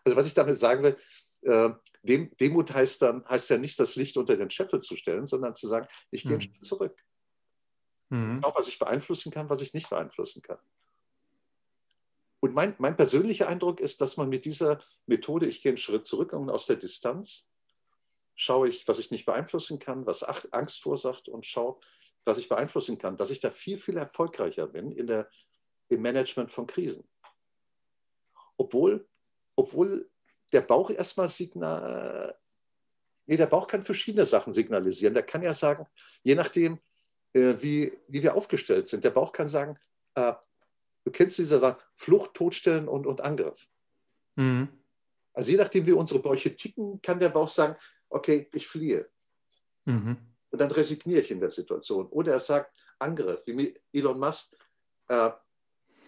Also was ich damit sagen will, äh, Dem, Demut heißt dann heißt ja nicht, das Licht unter den Scheffel zu stellen, sondern zu sagen, ich gehe mhm. zurück. Mhm. Auch was ich beeinflussen kann, was ich nicht beeinflussen kann. Und mein, mein persönlicher Eindruck ist, dass man mit dieser Methode, ich gehe einen Schritt zurück und aus der Distanz schaue ich, was ich nicht beeinflussen kann, was Angst verursacht und schaue, was ich beeinflussen kann, dass ich da viel, viel erfolgreicher bin in der, im Management von Krisen. Obwohl, obwohl der Bauch erstmal signal, nee, der Bauch kann verschiedene Sachen signalisieren. Der kann ja sagen, je nachdem, äh, wie, wie wir aufgestellt sind, der Bauch kann sagen, äh, Du kennst diese Sachen, Flucht, Todstellen und, und Angriff. Mhm. Also je nachdem, wie unsere Bäuche ticken, kann der Bauch sagen, okay, ich fliehe. Mhm. Und dann resigniere ich in der Situation. Oder er sagt, Angriff, wie Elon Musk, äh,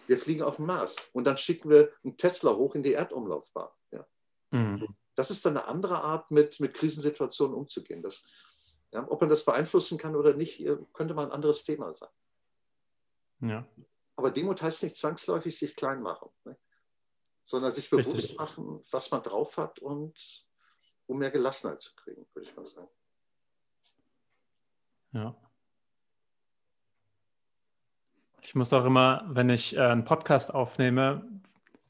wir fliegen auf den Mars und dann schicken wir einen Tesla hoch in die Erdumlaufbahn. Ja. Mhm. Das ist dann eine andere Art, mit, mit Krisensituationen umzugehen. Das, ja, ob man das beeinflussen kann oder nicht, könnte mal ein anderes Thema sein. Ja. Aber Demut heißt nicht zwangsläufig sich klein machen, ne? sondern sich bewusst Richtig. machen, was man drauf hat und um mehr Gelassenheit zu kriegen, würde ich mal sagen. Ja. Ich muss auch immer, wenn ich äh, einen Podcast aufnehme,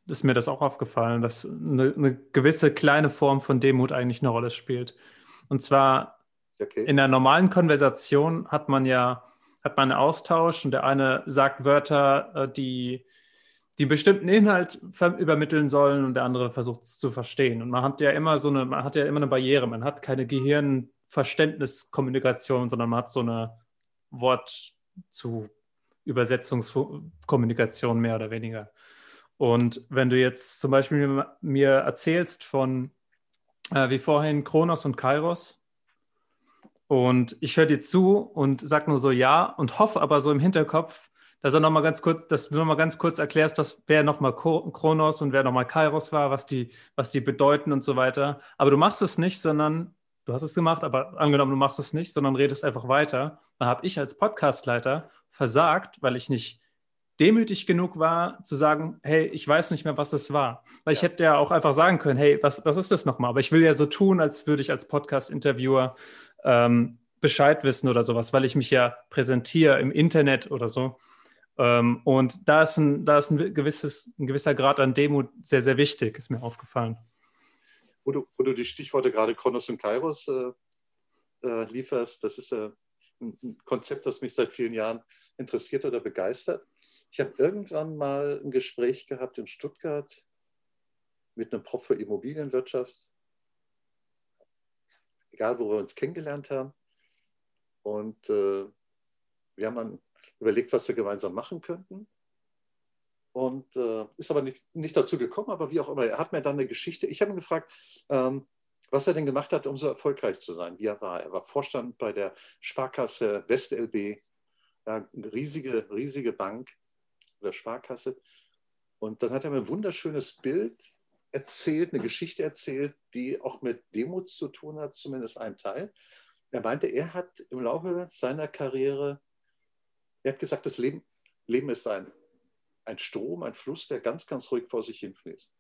ist mir das auch aufgefallen, dass eine, eine, gewisse kleine Form von Demut eigentlich eine Rolle spielt. Und zwar okay. in der normalen Konversation hat man ja hat man einen Austausch und der eine sagt Wörter, äh, die die bestimmten Inhalt übermitteln sollen und der andere versucht es zu verstehen. Und man hat ja immer so eine, man hat ja immer eine Barriere. Man hat keine Gehirnverständniskommunikation, sondern man hat so eine Wort zu Übersetzungskommunikation mehr oder weniger. Und wenn du jetzt zum Beispiel mir erzählst von, äh, wie vorhin, Kronos und Kairos, und ich höre dir zu und sag nur so ja und hoffe aber so im Hinterkopf, dass er noch mal ganz kurz, dass du noch mal ganz kurz erklärst, dass wer noch mal Kronos und wer noch mal Kairos war, was die, was die bedeuten und so weiter. Aber du machst es nicht, sondern du hast es gemacht, aber angenommen, du machst es nicht, sondern redest einfach weiter. Dann habe ich als Podcastleiter versagt, weil ich nicht demütig genug war, zu sagen, hey, ich weiß nicht mehr, was das war. Weil ja. ich hätte ja auch einfach sagen können, hey, was, was ist das nochmal? Aber ich will ja so tun, als würde ich als Podcast-Interviewer ähm, Bescheid wissen oder sowas, weil ich mich ja präsentiere im Internet oder so. Ähm, und da ist, ein, da ist ein, gewisses, ein gewisser Grad an Demut sehr, sehr wichtig, ist mir aufgefallen. Wo du, wo du die Stichworte gerade Kronos und Kairos äh, äh, lieferst, das ist äh, ein Konzept, das mich seit vielen Jahren interessiert oder begeistert. Ich habe irgendwann mal ein Gespräch gehabt in Stuttgart mit einem Prof für Immobilienwirtschaft egal wo wir uns kennengelernt haben. Und äh, wir haben dann überlegt, was wir gemeinsam machen könnten. Und äh, ist aber nicht, nicht dazu gekommen, aber wie auch immer. Er hat mir dann eine Geschichte, ich habe ihn gefragt, ähm, was er denn gemacht hat, um so erfolgreich zu sein, wie er war. Er war Vorstand bei der Sparkasse WestLB, ja, eine riesige, riesige Bank oder Sparkasse. Und dann hat er mir ein wunderschönes Bild erzählt, eine Geschichte erzählt, die auch mit Demut zu tun hat, zumindest ein Teil. Er meinte, er hat im Laufe seiner Karriere, er hat gesagt, das Leben, Leben ist ein, ein Strom, ein Fluss, der ganz, ganz ruhig vor sich hinfließt.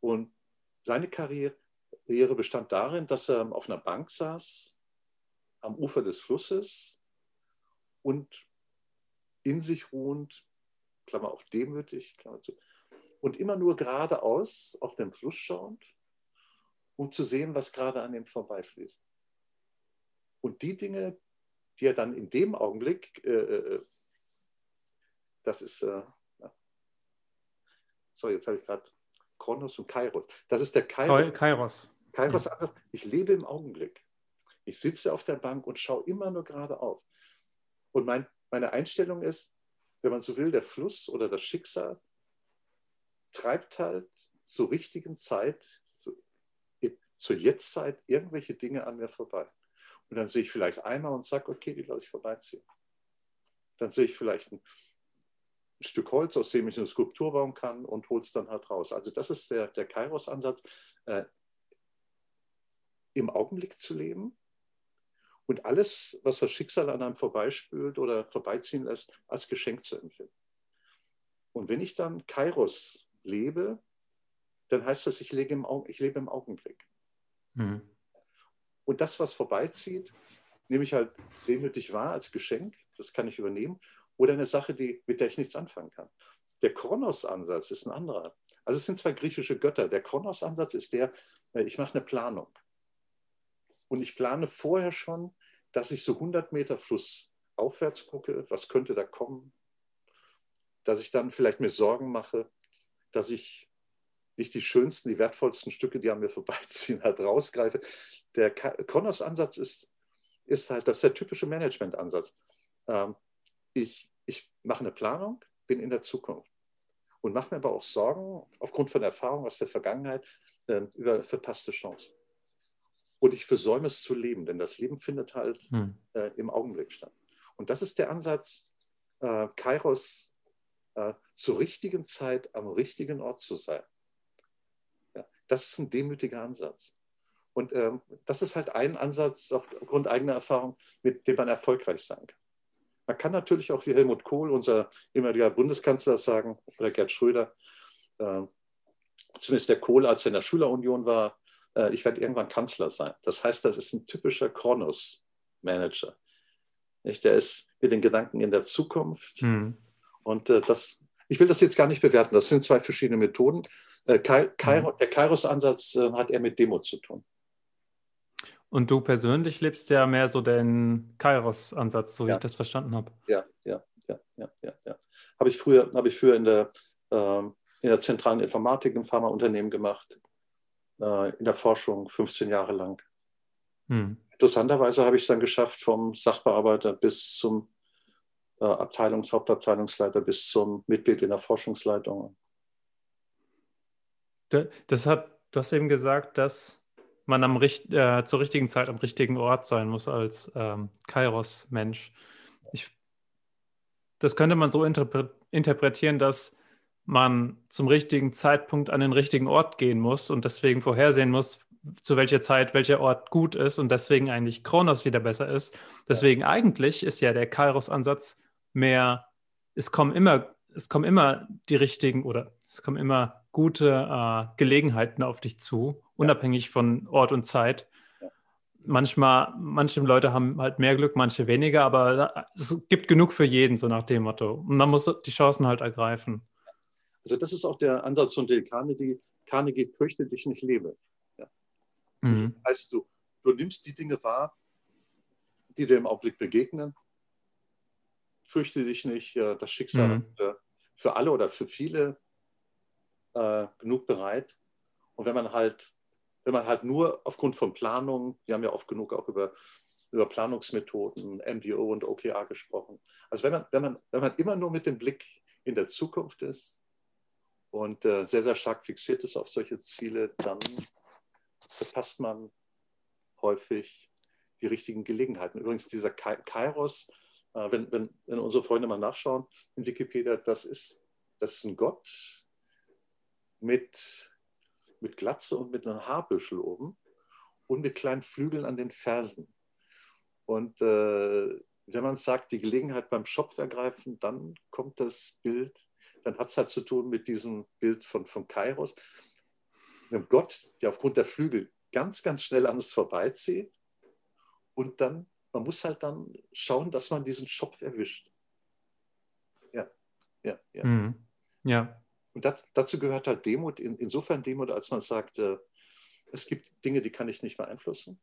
Und seine Karriere bestand darin, dass er auf einer Bank saß, am Ufer des Flusses und in sich ruhend, Klammer auf demütig, Klammer zu, und immer nur geradeaus auf den Fluss schauend, um zu sehen, was gerade an ihm vorbeifließt. Und die Dinge, die er dann in dem Augenblick, äh, äh, äh das ist, äh, so, jetzt habe ich gerade Kronos und Kairos. Das ist der Kairos. Kairos. Kairos ja. Ich lebe im Augenblick. Ich sitze auf der Bank und schaue immer nur geradeauf. Und mein, meine Einstellung ist, wenn man so will, der Fluss oder das Schicksal treibt halt zur richtigen Zeit, zu, zur Jetztzeit, irgendwelche Dinge an mir vorbei. Und dann sehe ich vielleicht einmal und sage, okay, die lasse ich vorbeiziehen. Dann sehe ich vielleicht ein, ein Stück Holz, aus dem ich eine Skulptur bauen kann und hole es dann halt raus. Also das ist der, der Kairos-Ansatz, äh, im Augenblick zu leben und alles, was das Schicksal an einem vorbeispült oder vorbeiziehen lässt, als Geschenk zu empfinden. Und wenn ich dann Kairos lebe, dann heißt das, ich lebe im, ich lebe im Augenblick. Mhm. Und das, was vorbeizieht, nehme ich halt demütig wahr als Geschenk, das kann ich übernehmen, oder eine Sache, die, mit der ich nichts anfangen kann. Der Kronos-Ansatz ist ein anderer. Also es sind zwei griechische Götter. Der Kronos-Ansatz ist der, äh, ich mache eine Planung. Und ich plane vorher schon, dass ich so 100 Meter Fluss aufwärts gucke, was könnte da kommen, dass ich dann vielleicht mir Sorgen mache, dass ich nicht die schönsten, die wertvollsten Stücke, die an mir vorbeiziehen, halt rausgreife. Der Kronos-Ansatz ist, ist halt, das ist der typische Management-Ansatz. Ähm, ich, ich mache eine Planung, bin in der Zukunft und mache mir aber auch Sorgen aufgrund von Erfahrungen aus der Vergangenheit äh, über verpasste Chancen. Und ich versäume es zu leben, denn das Leben findet halt hm. äh, im Augenblick statt. Und das ist der Ansatz, äh, Kairos äh, zur richtigen Zeit am richtigen Ort zu sein. Ja, das ist ein demütiger Ansatz. Und ähm, das ist halt ein Ansatz aufgrund eigener Erfahrung, mit dem man erfolgreich sein kann. Man kann natürlich auch wie Helmut Kohl, unser ehemaliger Bundeskanzler, sagen, oder Gerd Schröder, äh, zumindest der Kohl, als er in der Schülerunion war, äh, ich werde irgendwann Kanzler sein. Das heißt, das ist ein typischer Kronos-Manager. Der ist mit den Gedanken in der Zukunft, mhm. Und äh, das, ich will das jetzt gar nicht bewerten. Das sind zwei verschiedene Methoden. Äh, Kai, Kai, mhm. Der Kairos-Ansatz äh, hat eher mit Demo zu tun. Und du persönlich lebst ja mehr so den Kairos-Ansatz, so wie ja. ich das verstanden habe. Ja, ja, ja, ja, ja. ja. Habe ich früher, habe ich früher in der, ähm, in der zentralen Informatik im Pharmaunternehmen gemacht, äh, in der Forschung 15 Jahre lang. Hm. Interessanterweise habe ich es dann geschafft, vom Sachbearbeiter bis zum äh, Abteilungs-, Hauptabteilungsleiter bis zum Mitglied in der Forschungsleitung. Das hat, du hast eben gesagt, dass man am, äh, zur richtigen Zeit am richtigen Ort sein muss als ähm, Kairos-Mensch. Das könnte man so interpre interpretieren, dass man zum richtigen Zeitpunkt an den richtigen Ort gehen muss und deswegen vorhersehen muss, zu welcher Zeit welcher Ort gut ist und deswegen eigentlich Kronos wieder besser ist. Deswegen ja. eigentlich ist ja der Kairos-Ansatz mehr, es kommen immer, es kommen immer die richtigen oder es kommen immer gute äh, Gelegenheiten auf dich zu, unabhängig ja. von Ort und Zeit. Manchmal, manche Leute haben halt mehr Glück, manche weniger, aber es gibt genug für jeden, so nach dem Motto. Und man muss die Chancen halt ergreifen. Also das ist auch der Ansatz von Dale Carnegie. Carnegie fürchte dich nicht lebe. Ja. Mhm. Das heißt, du, du nimmst die Dinge wahr, die dir im Augenblick begegnen fürchte dich nicht, das Schicksal mhm. für alle oder für viele äh, genug bereit. Und wenn man halt, wenn man halt nur aufgrund von Planung, wir haben ja oft genug auch über, über Planungsmethoden, MDO und OKR gesprochen. Also wenn man, wenn man, wenn man immer nur mit dem Blick in der Zukunft ist und äh, sehr, sehr stark fixiert ist auf solche Ziele, dann verpasst man häufig die richtigen Gelegenheiten. Übrigens, dieser Kairos, äh, wenn, wenn, wenn unsere Freunde mal nachschauen in Wikipedia, das ist, das ist ein Gott mit, mit Glatze und mit einem Haarbüschel oben und mit kleinen Flügeln an den Fersen. Und äh, wenn man sagt, die Gelegenheit beim Schopf ergreifen, dann kommt das Bild, dann hat es halt zu tun mit diesem Bild von, von Kairos, einem Gott, der aufgrund der Flügel ganz, ganz schnell an uns vorbeizieht und dann, man muss halt dann schauen, dass man diesen Schopf erwischt. Ja, ja, ja. Mhm. Ja. Und das, dazu gehört halt Demut, in, insofern Demut, als man sagt, äh, es gibt Dinge, die kann ich nicht beeinflussen.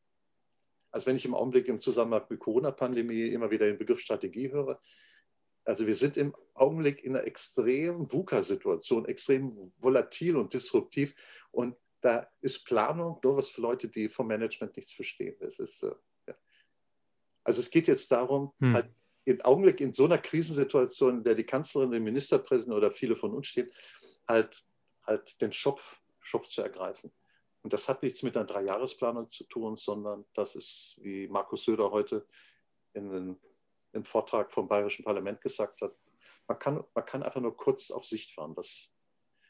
Also wenn ich im Augenblick im Zusammenhang mit Corona-Pandemie immer wieder den Begriff Strategie höre, also wir sind im Augenblick in einer extremen VUCA-Situation, extrem volatil und disruptiv. Und da ist Planung nur was für Leute, die vom Management nichts verstehen. Das ist, äh, ja. Also es geht jetzt darum, hm. halt im Augenblick in so einer Krisensituation, in der die Kanzlerin, der Ministerpräsident oder viele von uns stehen, halt, halt den Schopf, Schopf zu ergreifen. Und das hat nichts mit einer Dreijahresplanung zu tun, sondern das ist, wie Markus Söder heute in den, im Vortrag vom Bayerischen Parlament gesagt hat, man kann, man kann einfach nur kurz auf Sicht fahren. Das,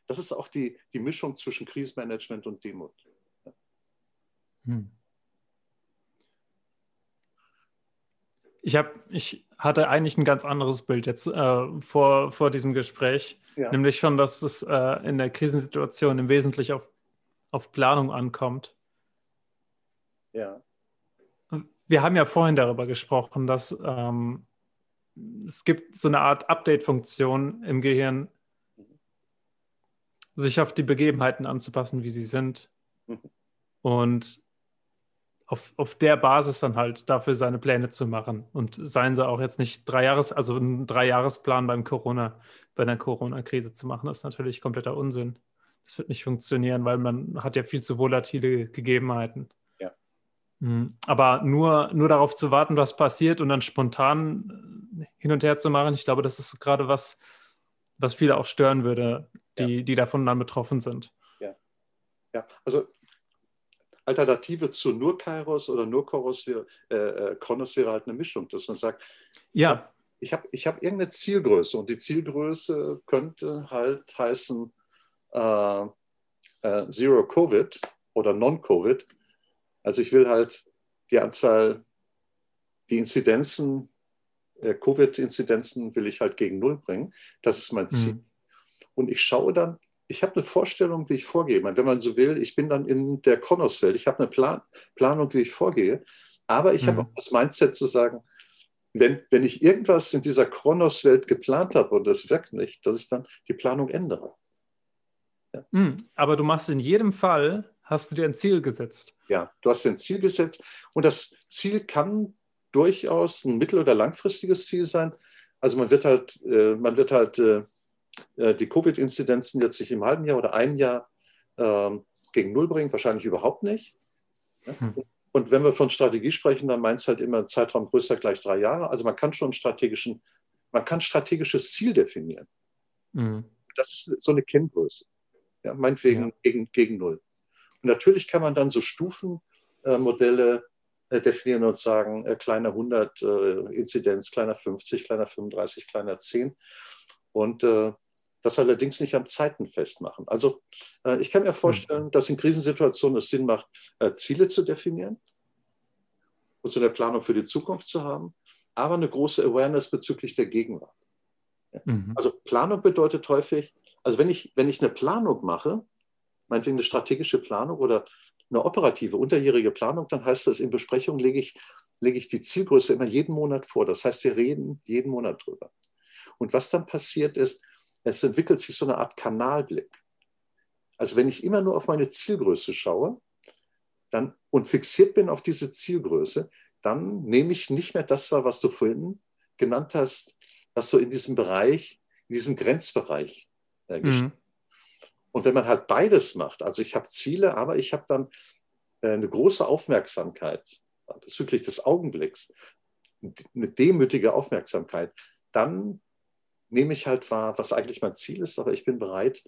das ist auch die, die Mischung zwischen Krisenmanagement und Demut. Ja. Hm. Ich, hab, ich hatte eigentlich ein ganz anderes Bild jetzt äh, vor, vor diesem Gespräch, ja. nämlich schon, dass es äh, in der Krisensituation im Wesentlichen auf auf Planung ankommt. Ja. Wir haben ja vorhin darüber gesprochen, dass ähm, es gibt so eine Art Update-Funktion im Gehirn, sich auf die Begebenheiten anzupassen, wie sie sind. Mhm. Und auf, auf der Basis dann halt dafür seine Pläne zu machen. Und seien sie auch jetzt nicht drei Jahres, also ein Dreijahresplan beim Corona, bei einer Corona-Krise zu machen, ist natürlich kompletter Unsinn. Das wird nicht funktionieren, weil man hat ja viel zu volatile Gegebenheiten. Ja. Mhm. Aber nur, nur darauf zu warten, was passiert und dann spontan äh, hin und her zu machen, ich glaube, das ist gerade was, was viele auch stören würde, die, ja. die davon dann betroffen sind. Ja. Ja, also Alternative zu nur Kairos oder nur Koros wäre, äh, äh, Kronos wäre halt eine Mischung, dass man sagt, ja. ich habe ich hab irgendeine Zielgröße und die Zielgröße könnte halt heißen, äh, äh, Zero Covid oder Non-Covid. Also ich will halt die Anzahl, die Inzidenzen, äh, Covid-Inzidenzen will ich halt gegen Null bringen. Das ist mein Ziel. Mhm. Und ich schaue dann, ich habe eine Vorstellung, wie ich vorgehe. Wenn man so will, ich bin dann in der Kronos-Welt. Ich habe eine Plan Planung, wie ich vorgehe. Aber ich mhm. habe auch das Mindset zu sagen, wenn, wenn ich irgendwas in dieser Kronos-Welt geplant habe und das wirkt nicht, dass ich dann die Planung ändere. Ja. aber du machst in jedem Fall, hast du dir ein Ziel gesetzt. Ja, du hast dir ein Ziel gesetzt und das Ziel kann durchaus ein mittel- oder langfristiges Ziel sein. Also man wird halt, äh, man wird halt äh die Covid-Inzidenzen jetzt sich im halben Jahr oder einem Jahr äh, gegen Null bringen, wahrscheinlich überhaupt nicht. Hm. Und wenn wir von Strategie sprechen, dann meint es halt immer Zeitraum größer gleich drei Jahre. Also man kann schon strategischen, man kann strategisches Ziel definieren. Mhm. Das ist so eine Kenngröße ja, meinetwegen ja. Gegen, gegen Null. Und natürlich kann man dann so Stufenmodelle äh, definieren und sagen, äh, kleiner 100 äh, Inzidenz, kleiner 50, kleiner 35, kleiner 10. Und äh, das allerdings nicht an Zeiten festmachen. Also äh, ich kann mir vorstellen, mhm. dass in Krisensituationen es Sinn macht, äh, Ziele zu definieren und so eine Planung für die Zukunft zu haben, aber eine große Awareness bezüglich der Gegenwart. Ja. Mhm. Also Planung bedeutet häufig, also wenn ich, wenn ich eine Planung mache, meinetwegen eine strategische Planung oder eine operative, unterjährige Planung, dann heißt das, in Besprechungen lege ich, lege ich die Zielgröße immer jeden Monat vor. Das heißt, wir reden jeden Monat drüber. Und was dann passiert ist, es entwickelt sich so eine Art Kanalblick. Also wenn ich immer nur auf meine Zielgröße schaue dann, und fixiert bin auf diese Zielgröße, dann nehme ich nicht mehr das wahr, was du vorhin genannt hast, was so in diesem Bereich, in diesem Grenzbereich äh, mhm. Und wenn man halt beides macht, also ich habe Ziele, aber ich habe dann äh, eine große Aufmerksamkeit bezüglich des Augenblicks, eine demütige Aufmerksamkeit, dann nehme ich halt wahr, was eigentlich mein Ziel ist, aber ich bin bereit,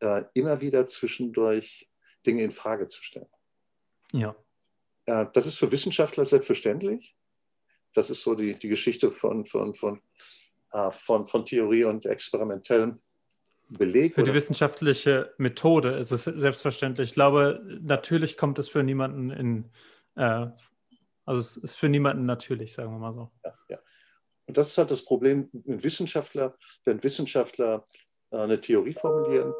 äh, immer wieder zwischendurch Dinge in Frage zu stellen. Ja. Äh, das ist für Wissenschaftler selbstverständlich. Das ist so die, die Geschichte von, von, von, äh, von, von Theorie und experimentellen Beleg. Für die wissenschaftliche Methode ist es selbstverständlich. Ich glaube, natürlich kommt es für niemanden in, äh, also es ist für niemanden natürlich, sagen wir mal so. Ja, ja. Und das ist halt das Problem mit Wissenschaftler, wenn Wissenschaftler äh, eine Theorie formulieren,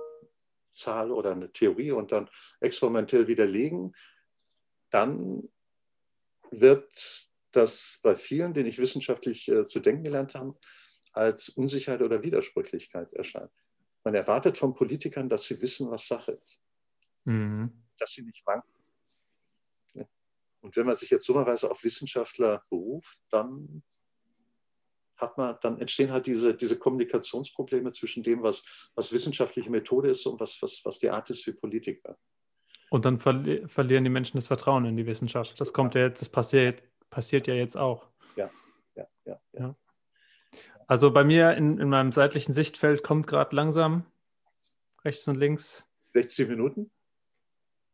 Zahl oder eine Theorie und dann experimentell widerlegen, dann wird das bei vielen, denen ich wissenschaftlich äh, zu denken gelernt habe, als Unsicherheit oder Widersprüchlichkeit erscheinen. Man erwartet von Politikern, dass sie wissen, was Sache ist. Mhm. Dass sie nicht wanken. Und wenn man sich jetzt dummerweise auf Wissenschaftler beruft, dann hat man, dann entstehen halt diese, diese Kommunikationsprobleme zwischen dem, was, was wissenschaftliche Methode ist und was, was, was die Art ist wie Politiker. Und dann verli verlieren die Menschen das Vertrauen in die Wissenschaft. Das kommt ja jetzt, das passiert, passiert ja jetzt auch. Ja, ja, ja. ja. ja. Also bei mir in, in meinem seitlichen Sichtfeld kommt gerade langsam rechts und links. 60 Minuten?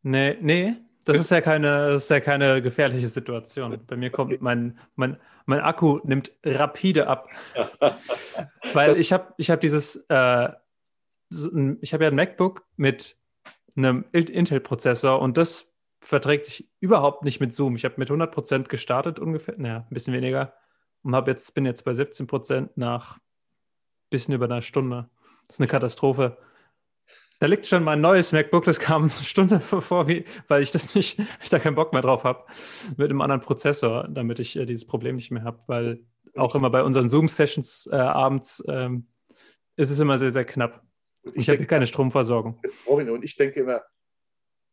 Nee, nee, das ist ja keine, das ist ja keine gefährliche Situation. Bei mir kommt mein, mein, mein Akku nimmt rapide ab. Weil ich habe ich hab dieses, äh, ich habe ja ein MacBook mit einem Intel-Prozessor und das verträgt sich überhaupt nicht mit Zoom. Ich habe mit 100% gestartet ungefähr, naja, ein bisschen weniger und habe jetzt, bin jetzt bei 17% nach ein bisschen über einer Stunde. Das ist eine Katastrophe. Da liegt schon mein neues MacBook, das kam eine Stunde vor, weil ich das nicht, ich da keinen Bock mehr drauf habe, mit einem anderen Prozessor, damit ich äh, dieses Problem nicht mehr habe, weil auch immer bei unseren Zoom-Sessions äh, abends ähm, ist es immer sehr, sehr knapp. Ich, ich habe keine Stromversorgung. Robin, und ich denke immer,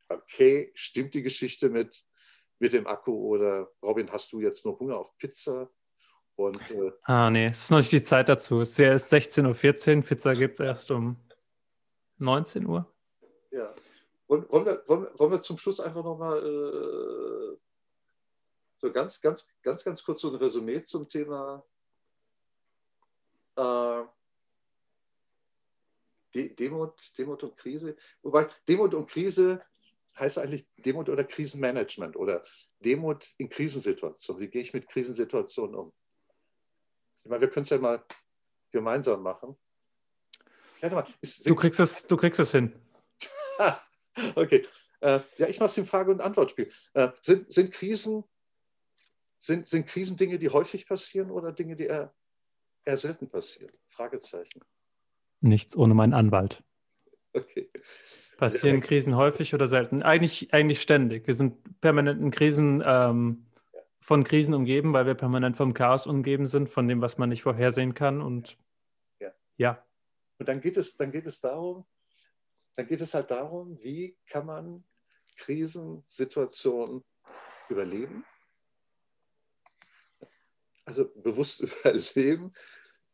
okay, stimmt die Geschichte mit, mit dem Akku oder Robin, hast du jetzt nur Hunger auf Pizza? Und, äh, ah, nee, es ist noch nicht die Zeit dazu. Es ist 16.14 Uhr, Pizza gibt es erst um 19 Uhr. Ja. Wollen, wollen, wir, wollen, wollen wir zum Schluss einfach nochmal äh, so ganz, ganz, ganz, ganz kurz so ein Resümee zum Thema äh, Demut, Demut und Krise. Wobei Demut und Krise heißt eigentlich Demut oder Krisenmanagement oder Demut in Krisensituationen. Wie gehe ich mit Krisensituationen um? Ich meine, wir können es ja mal gemeinsam machen. Mal, ist, du, kriegst es, du kriegst es hin. okay. Äh, ja, ich mache es im Frage- und Antwortspiel. Äh, sind, sind, Krisen, sind, sind Krisen Dinge, die häufig passieren oder Dinge, die eher, eher selten passieren? Fragezeichen. Nichts ohne meinen Anwalt. Okay. Passieren ja, Krisen häufig oder selten? Eigentlich, eigentlich ständig. Wir sind permanent in Krisen, ähm, von Krisen umgeben, weil wir permanent vom Chaos umgeben sind, von dem, was man nicht vorhersehen kann. Und ja. ja. Und dann geht es, dann geht es darum, dann geht es halt darum, wie kann man Krisensituationen überleben? Also bewusst überleben.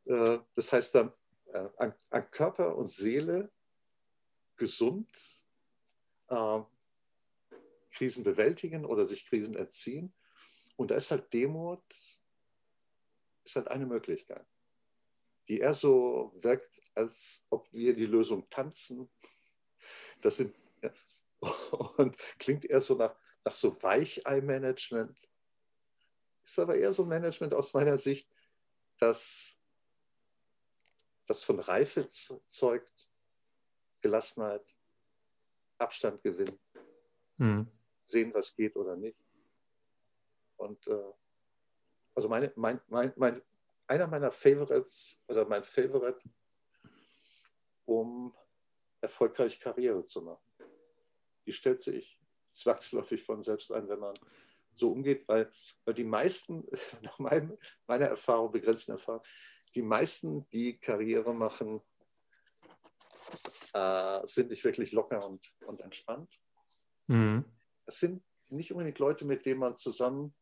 Äh, das heißt dann äh, an, Körper und Seele gesund äh, Krisen bewältigen oder sich Krisen entziehen. Und da ist halt Demut, ist halt eine Möglichkeit die eher so wirkt, als ob wir die Lösung tanzen. Das sind, und klingt eher so nach, nach so Weichei-Management. Ist aber eher so Management aus meiner Sicht, das, das von Reife zeugt, Gelassenheit, Abstand gewinnen, hm. sehen, was geht oder nicht. Und äh, also meine, mein, mein, mein, einer meiner Favorites oder mein Favorite, um erfolgreich Karriere zu machen. Die stellt sich zwangsläufig von selbst ein, wenn man so umgeht, weil, weil die meisten, nach meinem, meiner Erfahrung, begrenzten Erfahrung, die meisten, die Karriere machen, äh, sind nicht wirklich locker und, und entspannt. Mhm. Es sind nicht unbedingt Leute, mit denen man zusammen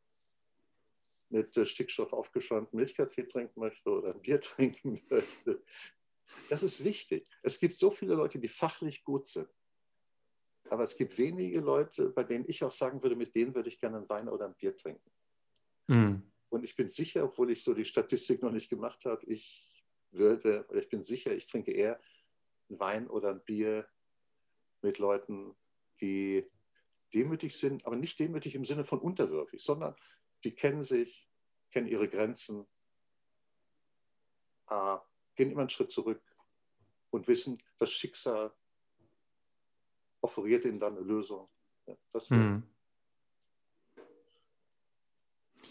mit äh, Stickstoff aufgeschäumt Milchkaffee trinken möchte oder ein Bier trinken möchte. Das ist wichtig. Es gibt so viele Leute, die fachlich gut sind. Aber es gibt wenige Leute, bei denen ich auch sagen würde, mit denen würde ich gerne einen Wein oder ein Bier trinken. Mm. Und ich bin sicher, obwohl ich so die Statistik noch nicht gemacht habe, ich würde, oder ich bin sicher, ich trinke eher einen Wein oder ein Bier mit Leuten, die demütig sind, aber nicht demütig im Sinne von unterwürfig, sondern die kennen sich, kennen ihre Grenzen, äh, gehen immer einen Schritt zurück und wissen, das Schicksal offeriert ihnen dann eine Lösung. Ja, das hm.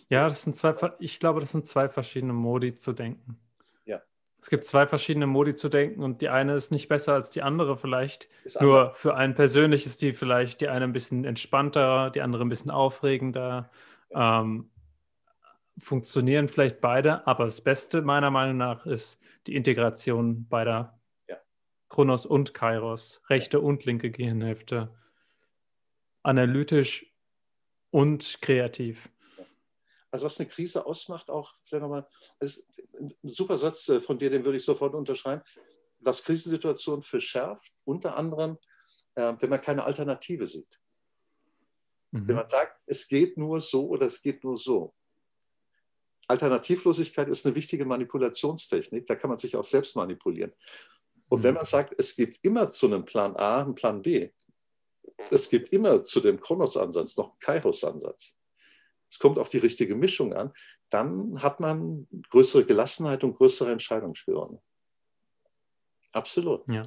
ja, das sind zwei, ich glaube, das sind zwei verschiedene Modi zu denken. Ja. Es gibt zwei verschiedene Modi zu denken und die eine ist nicht besser als die andere vielleicht. Ist Nur anders. für einen persönlich ist die vielleicht die eine ein bisschen entspannter, die andere ein bisschen aufregender. Ähm, funktionieren vielleicht beide, aber das Beste meiner Meinung nach ist die Integration beider ja. Kronos und Kairos, rechte und linke Gehirnhälfte, analytisch und kreativ. Also was eine Krise ausmacht, auch vielleicht nochmal, ist ein super Satz äh, von dir, den würde ich sofort unterschreiben, was Krisensituationen verschärft, unter anderem, äh, wenn man keine Alternative sieht. Mhm. Wenn man sagt, es geht nur so oder es geht nur so. Alternativlosigkeit ist eine wichtige Manipulationstechnik, da kann man sich auch selbst manipulieren. Und wenn mhm. man sagt, es gibt immer zu einem Plan A einen Plan B, es gibt immer zu dem Kronos-Ansatz noch einen Kairos-Ansatz, es kommt auf die richtige Mischung an, dann hat man größere Gelassenheit und größere Entscheidungsspielräume. Absolut. Ja.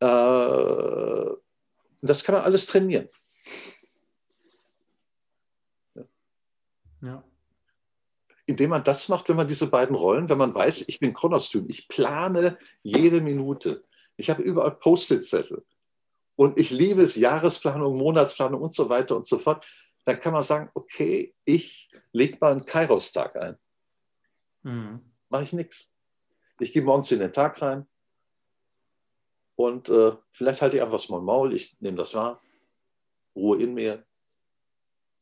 Äh, das kann man alles trainieren. Ja. Indem man das macht, wenn man diese beiden Rollen, wenn man weiß, ich bin Chronostym, ich plane jede Minute. Ich habe überall Post-it-Zettel und ich liebe es, Jahresplanung, Monatsplanung und so weiter und so fort, dann kann man sagen, okay, ich lege mal einen Kairos-Tag ein. Mhm. Mache ich nichts. Ich gehe morgens in den Tag rein und äh, vielleicht halte ich einfach mal Maul, ich nehme das wahr, Ruhe in mir,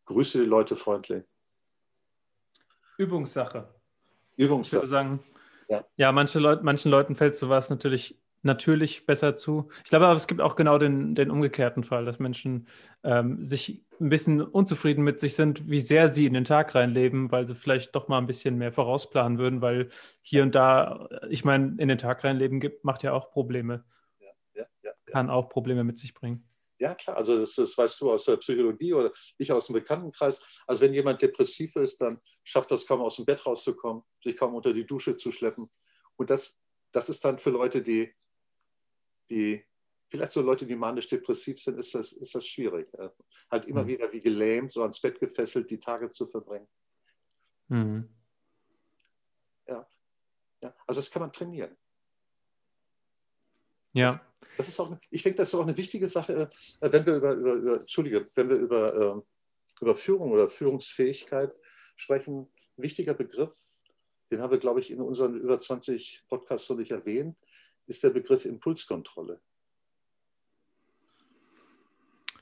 grüße die Leute freundlich Übungssache. Übungssache. Ich würde sagen, ja, ja manche Leut, manchen Leuten fällt sowas natürlich natürlich besser zu. Ich glaube aber, es gibt auch genau den, den umgekehrten Fall, dass Menschen ähm, sich ein bisschen unzufrieden mit sich sind, wie sehr sie in den Tag reinleben, weil sie vielleicht doch mal ein bisschen mehr vorausplanen würden, weil hier und da, ich meine, in den Tag reinleben gibt, macht ja auch Probleme. Ja, ja, Kann auch Probleme mit sich bringen. Ja, klar, also das, das, weißt du aus der Psychologie oder ich aus dem Bekanntenkreis. Also wenn jemand depressiv ist, dann schafft das kaum aus dem Bett rauszukommen, sich kaum unter die Dusche zu schleppen. Und das, das ist dann für Leute, die, die vielleicht so Leute, die manisch-depressiv sind, ist das, ist das schwierig. Halt immer mhm. wieder wie gelähmt, so ans Bett gefesselt, die Tage zu verbringen. Mhm. Ja. ja. Also das kann man trainieren. Ja. Das, das ist auch, ich denke, das ist auch eine wichtige Sache, äh, wenn wir über, über, über Entschuldige, wenn wir über, ähm, über Führung oder Führungsfähigkeit sprechen. Ein wichtiger Begriff, den haben wir, glaube ich, in unseren über 20 Podcasts noch nicht erwähnt, ist der Begriff Impulskontrolle.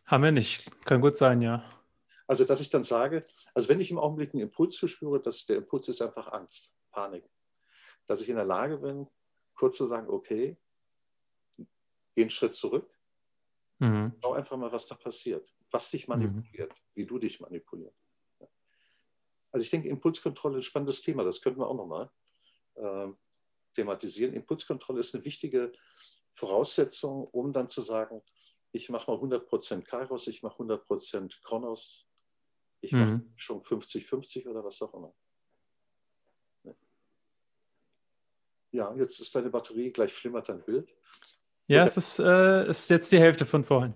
Haben wir nicht. Kann gut sein, ja. Also, dass ich dann sage, also wenn ich im Augenblick einen Impuls verspüre, dass der Impuls ist einfach Angst, Panik. Dass ich in der Lage bin, kurz zu sagen, okay, geh einen Schritt zurück. Mhm. Schau einfach mal, was da passiert, was dich manipuliert, mhm. wie du dich manipulierst. Also ich denke, Impulskontrolle ist ein spannendes Thema, das könnten wir auch nochmal äh, thematisieren. Impulskontrolle ist eine wichtige Voraussetzung, um dann zu sagen, ich mache mal 100% Kairos, ich mache 100% Kronos, ich mhm. mache schon 50-50 oder was auch immer. Ja, jetzt ist deine Batterie, gleich flimmert dein Bild. Ja, es ist, äh, ist jetzt die Hälfte von vorhin.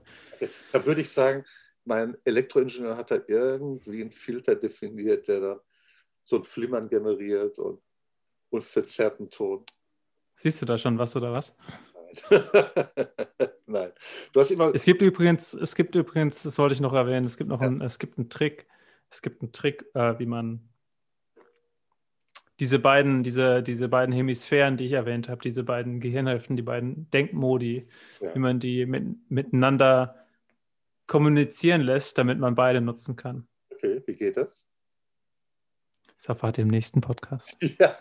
Da würde ich sagen, mein Elektroingenieur hat da irgendwie einen Filter definiert, der dann so ein Flimmern generiert und, und verzerrten Ton. Siehst du da schon was oder was? Nein. Nein. Du hast immer es gibt übrigens, es gibt übrigens, das wollte ich noch erwähnen, es gibt noch ja. einen, es gibt einen Trick, es gibt einen Trick, äh, wie man diese beiden, diese, diese beiden Hemisphären, die ich erwähnt habe, diese beiden Gehirnhälften, die beiden Denkmodi, ja. wie man die mit, miteinander kommunizieren lässt, damit man beide nutzen kann. Okay, wie geht das? Das erfahrt ihr im nächsten Podcast. Ja,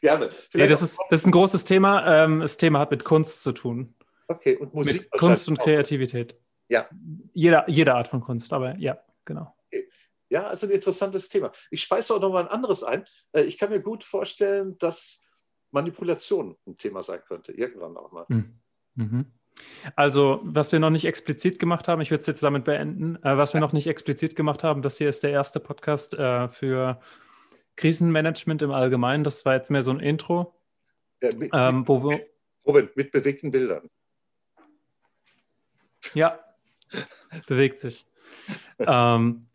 gerne. Nee, das, ist, das ist ein großes Thema. Ähm, das Thema hat mit Kunst zu tun. Okay, und Musik. Mit Kunst und Kreativität. Ja. Jeder, jede Art von Kunst, aber ja, genau. Ja, also ein interessantes Thema. Ich speise auch noch mal ein anderes ein. Äh, ich kann mir gut vorstellen, dass Manipulation ein Thema sein könnte, irgendwann auch mal. Hm. Mhm. Also, was wir noch nicht explizit gemacht haben, ich würde es jetzt damit beenden, äh, was wir noch nicht explizit gemacht haben, das hier ist der erste Podcast äh, für Krisenmanagement im Allgemeinen. Das war jetzt mehr so ein Intro. Ja, mit, ähm, wo wir, Robin, mit bewegten Bildern. Ja, bewegt sich. ähm,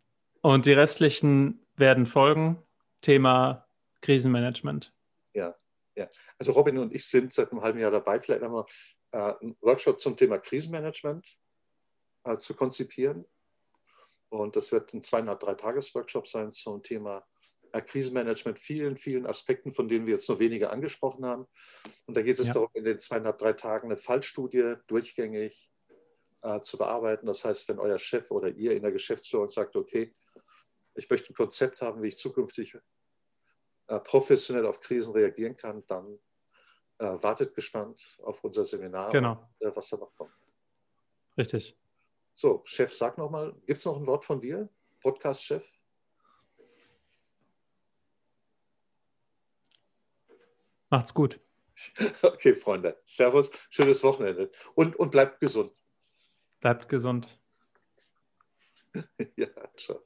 und die restlichen werden folgen. Thema Krisenmanagement. Ja, ja. Also Robin und ich sind seit einem halben Jahr dabei. Vielleicht wir äh, einen Workshop zum Thema Krisenmanagement äh, zu konzipieren. Und das wird ein zweieinhalb, drei Tages-Workshop sein zum Thema äh, Krisenmanagement, vielen, vielen Aspekten, von denen wir jetzt nur wenige angesprochen haben. Und da geht es ja. darum, in den zweieinhalb, drei Tagen eine Fallstudie durchgängig äh, zu bearbeiten. Das heißt, wenn euer Chef oder ihr in der Geschäftsführung sagt, okay, ich möchte ein Konzept haben, wie ich zukünftig äh, professionell auf Krisen reagieren kann, dann äh, wartet gespannt auf unser Seminar, genau. und, äh, was da noch kommt. Richtig. So, Chef, sag nochmal, gibt es noch ein Wort von dir, Podcast-Chef? Macht's gut. Okay, Freunde. Servus, schönes Wochenende. Und, und bleibt gesund. Bleibt gesund. ja, ciao.